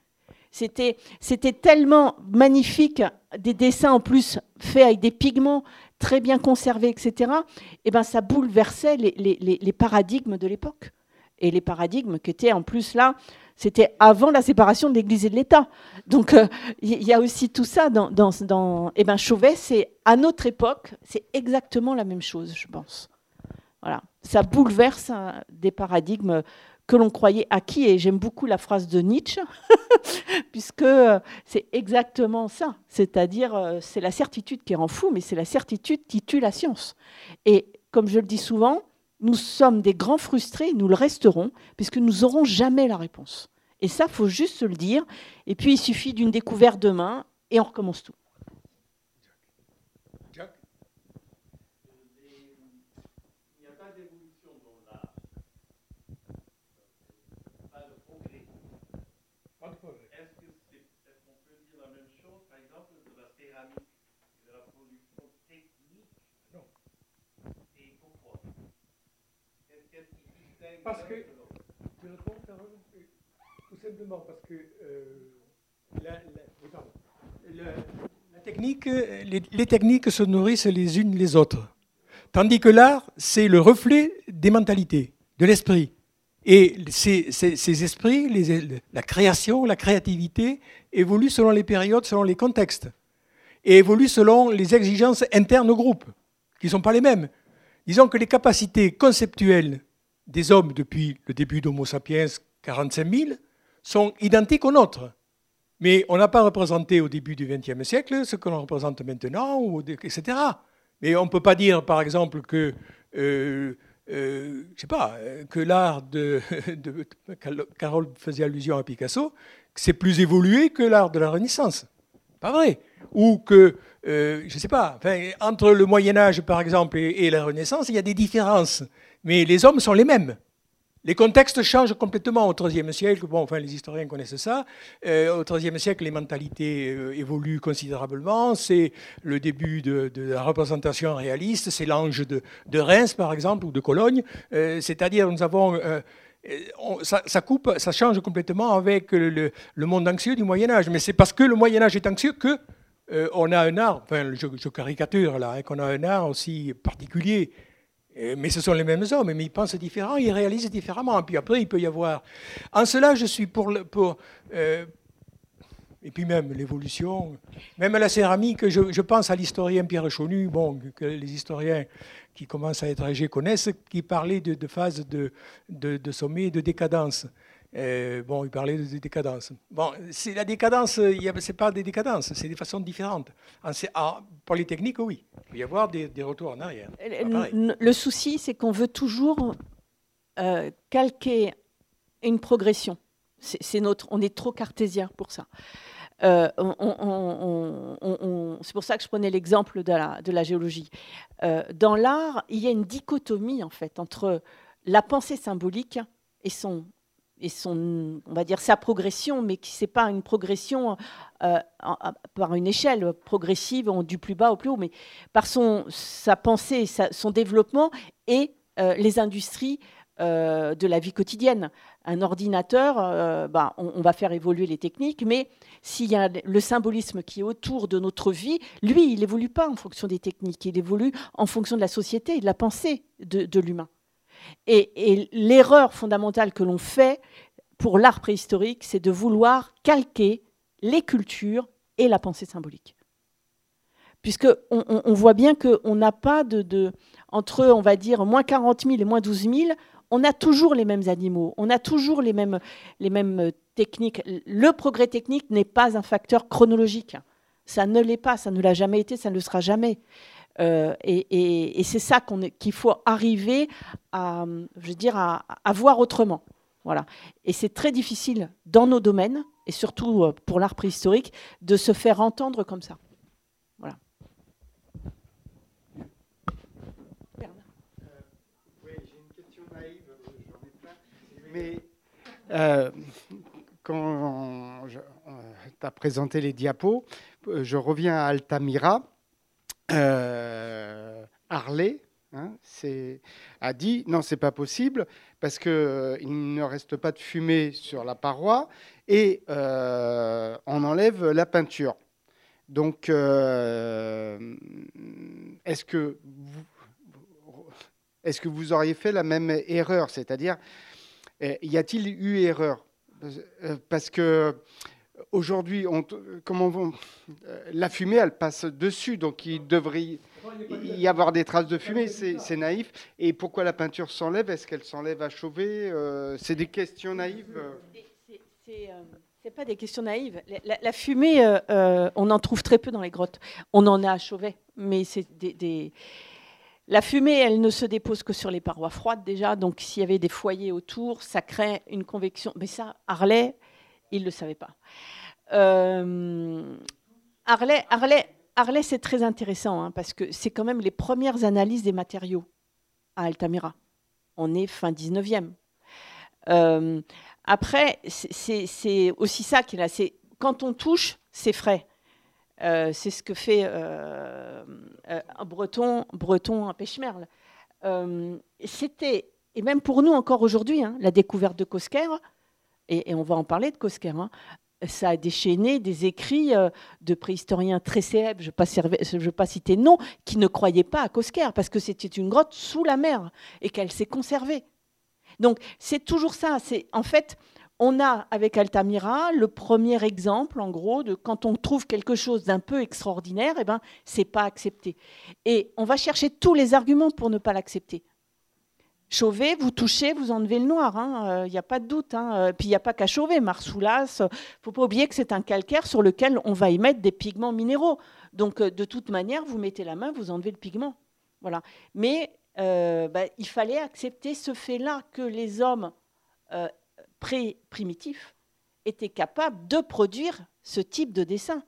C'était, tellement magnifique, des dessins en plus faits avec des pigments très bien conservés, etc. Et eh ben, ça bouleversait les, paradigmes de l'époque. Et les paradigmes qui étaient en plus là, c'était avant la séparation de l'Église et de l'État. Donc euh, il y a aussi tout ça dans, dans, eh ben, Chauvet, c'est à notre époque, c'est exactement la même chose, je pense. Voilà, ça bouleverse hein, des paradigmes que l'on croyait acquis. Et j'aime beaucoup la phrase de Nietzsche, [LAUGHS] puisque euh, c'est exactement ça. C'est-à-dire, euh, c'est la certitude qui rend fou, mais c'est la certitude qui tue la science. Et comme je le dis souvent, nous sommes des grands frustrés, nous le resterons, puisque nous n'aurons jamais la réponse. Et ça, faut juste se le dire. Et puis, il suffit d'une découverte demain, et on recommence tout. Parce que, tout simplement parce que euh, la, technique, les, les, techniques se nourrissent les unes les autres. Tandis que l'art, c'est le reflet des mentalités, de l'esprit. Et ces, esprits, la création, la créativité, évoluent selon les périodes, selon les contextes. Et évoluent selon les exigences internes au groupe, qui ne sont pas les mêmes. Disons que les capacités conceptuelles des hommes depuis le début d'Homo sapiens, 45 000, sont identiques aux nôtres. Mais on n'a pas représenté au début du XXe siècle ce que l'on représente maintenant, etc. Mais on ne peut pas dire, par exemple, que, euh, euh, sais pas, que l'art de, [LAUGHS] de, Carole faisait allusion à Picasso, c'est plus évolué que l'art de la Renaissance. Pas vrai. Ou que, euh, je ne sais pas, entre le Moyen Âge, par exemple, et la Renaissance, il y a des différences mais les hommes sont les mêmes. Les contextes changent complètement au XIIIe siècle. Bon, enfin, les historiens connaissent ça. Euh, au XIIIe siècle, les mentalités euh, évoluent considérablement. C'est le début de, la représentation réaliste. C'est l'ange de, Reims, par exemple, ou de Cologne. Euh, c'est-à-dire, nous avons ça, coupe, ça change complètement avec le, monde anxieux du Moyen Âge. Mais c'est parce que le Moyen Âge est anxieux que on a un art. Enfin, je, caricature là, hein, qu'on a un art aussi particulier euh, mais ce sont les mêmes hommes, mais ils pensent différemment, ils réalisent différemment. Puis après, il peut y avoir. En cela, je suis pour. euh, et puis même l'évolution, même la céramique, je, pense à l'historien Pierre Chaunu, bon, que les historiens qui commencent à être âgés connaissent, qui parlait de, de phase de, de, de sommet et de décadence. Euh, bon, il parlait de décadence. Bon, c'est la décadence, ce n'est pas des décadences, c'est des façons différentes. En, en polytechnique, oui. Il peut y avoir des, retours en arrière. Le, souci, c'est qu'on veut toujours euh, calquer une progression. C'est notre, on est trop cartésien pour ça. Euh, c'est pour ça que je prenais l'exemple de la, de la, géologie. dans l'art, il y a une dichotomie en fait entre la pensée symbolique et son et son, on va dire sa progression, mais qui c'est pas une progression euh, par une échelle progressive du plus bas au plus haut, mais par son sa pensée, son développement et euh, les industries euh, de la vie quotidienne. Un ordinateur, bah, on, va faire évoluer les techniques, mais s'il y a le symbolisme qui est autour de notre vie, lui, il évolue pas en fonction des techniques, il évolue en fonction de la société et de la pensée de l'humain. Et, l'erreur fondamentale que l'on fait pour l'art préhistorique, c'est de vouloir calquer les cultures et la pensée symbolique. Puisque on, voit bien qu'on n'a pas de, entre, on va dire, moins 40 000 et moins 12 000, on a toujours les mêmes animaux, on a toujours les mêmes, les mêmes techniques. Le progrès technique n'est pas un facteur chronologique. Ça ne l'est pas, ça ne l'a jamais été, ça ne le sera jamais. Euh, et, c'est ça qu'il faut arriver à, je veux dire, à, voir autrement. Voilà. Et c'est très difficile dans nos domaines, et surtout euh, pour l'art préhistorique, de se faire entendre comme ça. Voilà. Mais euh, quand tu as présenté les diapos, je reviens à Altamira euh, Harley hein, a dit non, c'est pas possible parce qu'il euh, ne reste pas de fumée sur la paroi et euh, on enlève la peinture. Donc, est-ce que vous, est-ce que vous auriez fait la même erreur? C'est-à-dire, y a-t-il eu erreur? Parce que aujourd'hui, comment euh, la fumée, elle passe dessus, donc il devrait y avoir des traces de fumée, c'est naïf. Et pourquoi la peinture s'enlève? Est-ce qu'elle s'enlève à chauver? Euh, C'est des questions naïves C'est euh, pas des questions naïves. La, fumée, on en trouve très peu dans les grottes. On en a à Chauvet, mais c'est des, La fumée, elle ne se dépose que sur les parois froides déjà, donc s'il y avait des foyers autour, ça crée une convection. Mais ça, Harley, il ne le savait pas. Euh, Harley, Harley, c'est très intéressant, hein, parce que c'est quand même les premières analyses des matériaux à Altamira. On est fin 19e. Euh, après, c'est aussi ça qui est. Quand on touche, c'est frais. Euh, c'est ce que fait euh, un breton, breton, un pêche-merle. C'était, et même pour nous encore aujourd'hui, hein, la découverte de Cosquer, et, on va en parler de Cosquer, hein, ça a déchaîné des écrits de préhistoriens très célèbres, je ne vais, pas citer nom, qui ne croyaient pas à Cosquer, parce que c'était une grotte sous la mer et qu'elle s'est conservée. Donc c'est toujours ça. En fait, on a avec Altamira le premier exemple, en gros, de quand on trouve quelque chose d'un peu extraordinaire, eh ben, c'est pas accepté. Et on va chercher tous les arguments pour ne pas l'accepter. Chauvet, vous touchez, vous enlevez le noir, il hein, n'y euh, a pas de doute. Hein. Euh, puis il n'y a pas qu'à Chauvet, Marsoulas, il faut pas oublier que c'est un calcaire sur lequel on va y mettre des pigments minéraux. Donc euh, de toute manière, vous mettez la main, vous enlevez le pigment. Voilà. Mais bah, il fallait accepter ce fait-là que les hommes pré-primitifs étaient capables de produire ce type de dessin.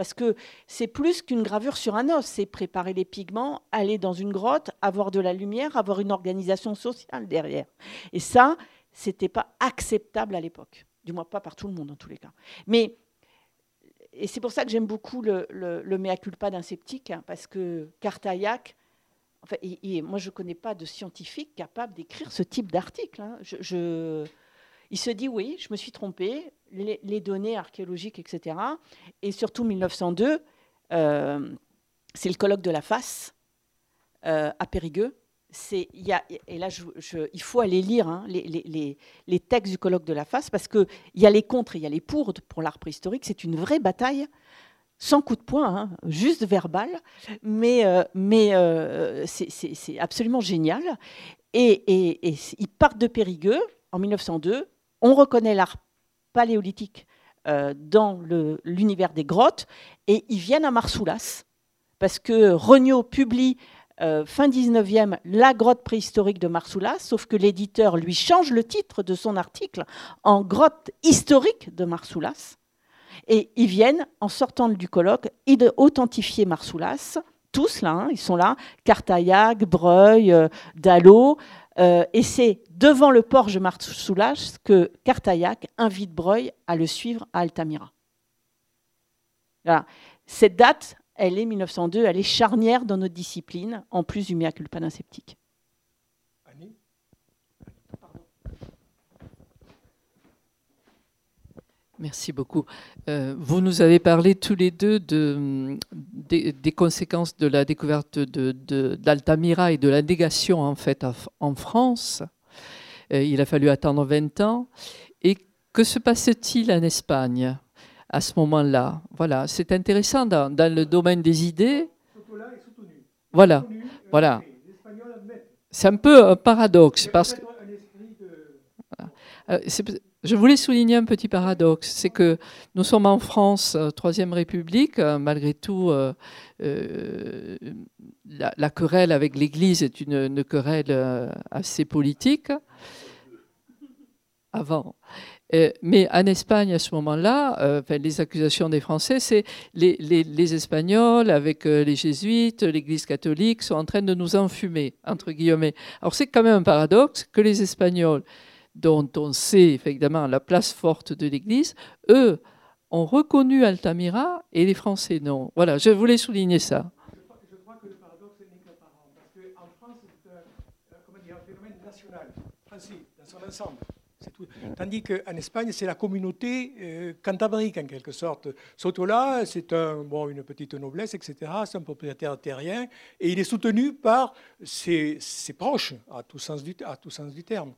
Parce que c'est plus qu'une gravure sur un os, c'est préparer les pigments, aller dans une grotte, avoir de la lumière, avoir une organisation sociale derrière. Et ça, c'était pas acceptable à l'époque. Du moins pas par tout le monde en tous les cas. Mais et c'est pour ça que j'aime beaucoup le, le, mea culpa d'un sceptique, hein, parce que Cartaillac, enfin, moi je ne connais pas de scientifique capable d'écrire ce type d'article. Hein. je, il se dit oui, je me suis trompé, les, données archéologiques, etc. Et surtout 1902, euh, c'est le colloque de la face euh, à Périgueux. y a, et là, il faut aller lire hein, les, textes du colloque de la face parce qu'il y a les contre et il y a les pour pour l'art préhistorique. C'est une vraie bataille, sans coup de poing, hein, juste verbal, mais, euh, mais c'est absolument génial. Et, et, ils partent de Périgueux en 1902 on reconnaît l'art paléolithique euh, dans l'univers des grottes et ils viennent à Marsoulas parce que Regnault publie euh, fin 19e la grotte préhistorique de Marsoulas, sauf que l'éditeur lui change le titre de son article en grotte historique de Marsoulas. Et ils viennent, en sortant du colloque, authentifier Marsoulas. Tous là, hein, ils sont là, Cartaillac, Breuil, euh, Dallot, euh, et c'est devant le Porge Marsoulas que Cartaillac invite Breuil à le suivre à Altamira. Cette date, elle est 1902, elle est charnière dans notre discipline, en plus du mea culpa sceptique. Merci beaucoup. Euh, vous nous avez parlé tous les deux de, des, conséquences de la découverte d'Altamira de, et de la négation en fait en France. Euh, il a fallu attendre 20 ans. Et que se passe-t-il en Espagne à ce moment-là? Voilà, c'est intéressant dans, le domaine des idées. Voilà, voilà. C'est un peu un paradoxe parce que. Je voulais souligner un petit paradoxe, c'est que nous sommes en France, euh, Troisième République, euh, malgré tout, euh, la, querelle avec l'Église est une, querelle assez politique, avant. mais en Espagne, à ce moment-là, les accusations des Français, c'est les, les, Espagnols, avec les Jésuites, l'Église catholique, sont en train de nous enfumer, entre guillemets. Alors c'est quand même un paradoxe que les Espagnols dont on sait effectivement la place forte de l'Église, eux ont reconnu Altamira et les Français non. Voilà, je voulais souligner ça. Je crois que le paradoxe n'est qu'apparent, parce qu'en France, c'est un, un phénomène national, français, dans son ensemble. Tandis qu'en Espagne, c'est la communauté euh, cantabrique, en quelque sorte. Sotola, c'est un, bon, une petite noblesse, etc. C'est un propriétaire terrien. Et il est soutenu par ses, proches, à tout sens du, à tout sens du terme.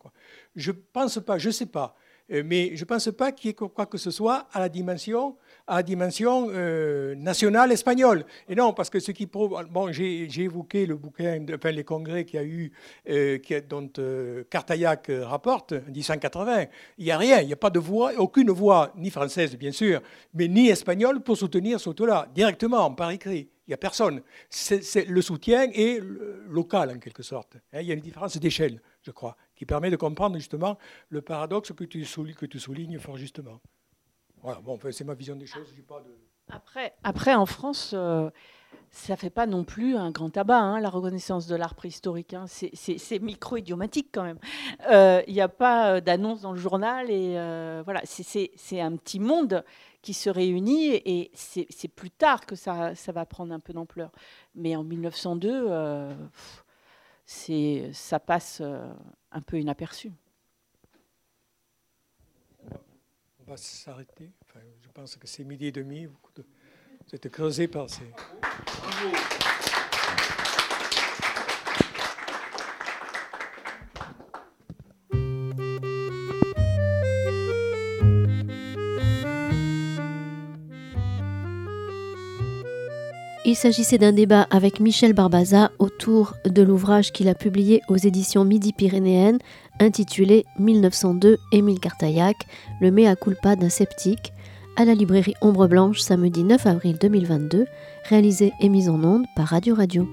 Je pense pas, je sais pas. mais je ne pense pas qu'il y ait quoi que ce soit à la dimension à dimension euh, nationale espagnole. Et non, parce que ce qui prouve. Bon, j'ai évoqué le bouquin, enfin, les congrès qu'il y a eu, euh, dont euh, Cartaillac rapporte en 1880. Il n'y a rien, il n'y a pas de voix, aucune voix, ni française bien sûr, mais ni espagnole pour soutenir ce là directement, par écrit. Il n'y a personne. C'est le soutien est local en quelque sorte. Hein, il y a une différence d'échelle, je crois, qui permet de comprendre justement le paradoxe que tu, que tu soulignes fort justement. C'est ma vision des choses. Après, après, en France, euh, ça ne fait pas non plus un grand tabac, hein, la reconnaissance de l'art préhistorique. Hein. C'est micro-idiomatique quand même. Euh, il n'y a pas euh, d'annonce dans le journal. Voilà, c'est un petit monde qui se réunit et c'est plus tard que ça, va prendre un peu d'ampleur. Mais en 1902, ça passe un peu inaperçu. On va s'arrêter. je pense que c'est midi et demi. C'était creusé par ces. Il s'agissait d'un débat avec Michel Barbaza autour de l'ouvrage qu'il a publié aux éditions Midi-Pyrénéennes intitulé 1902 Émile Cartaillac, le mea culpa d'un sceptique, à la librairie Ombre Blanche samedi 9 avril 2022, réalisé et mis en onde par Radio Radio.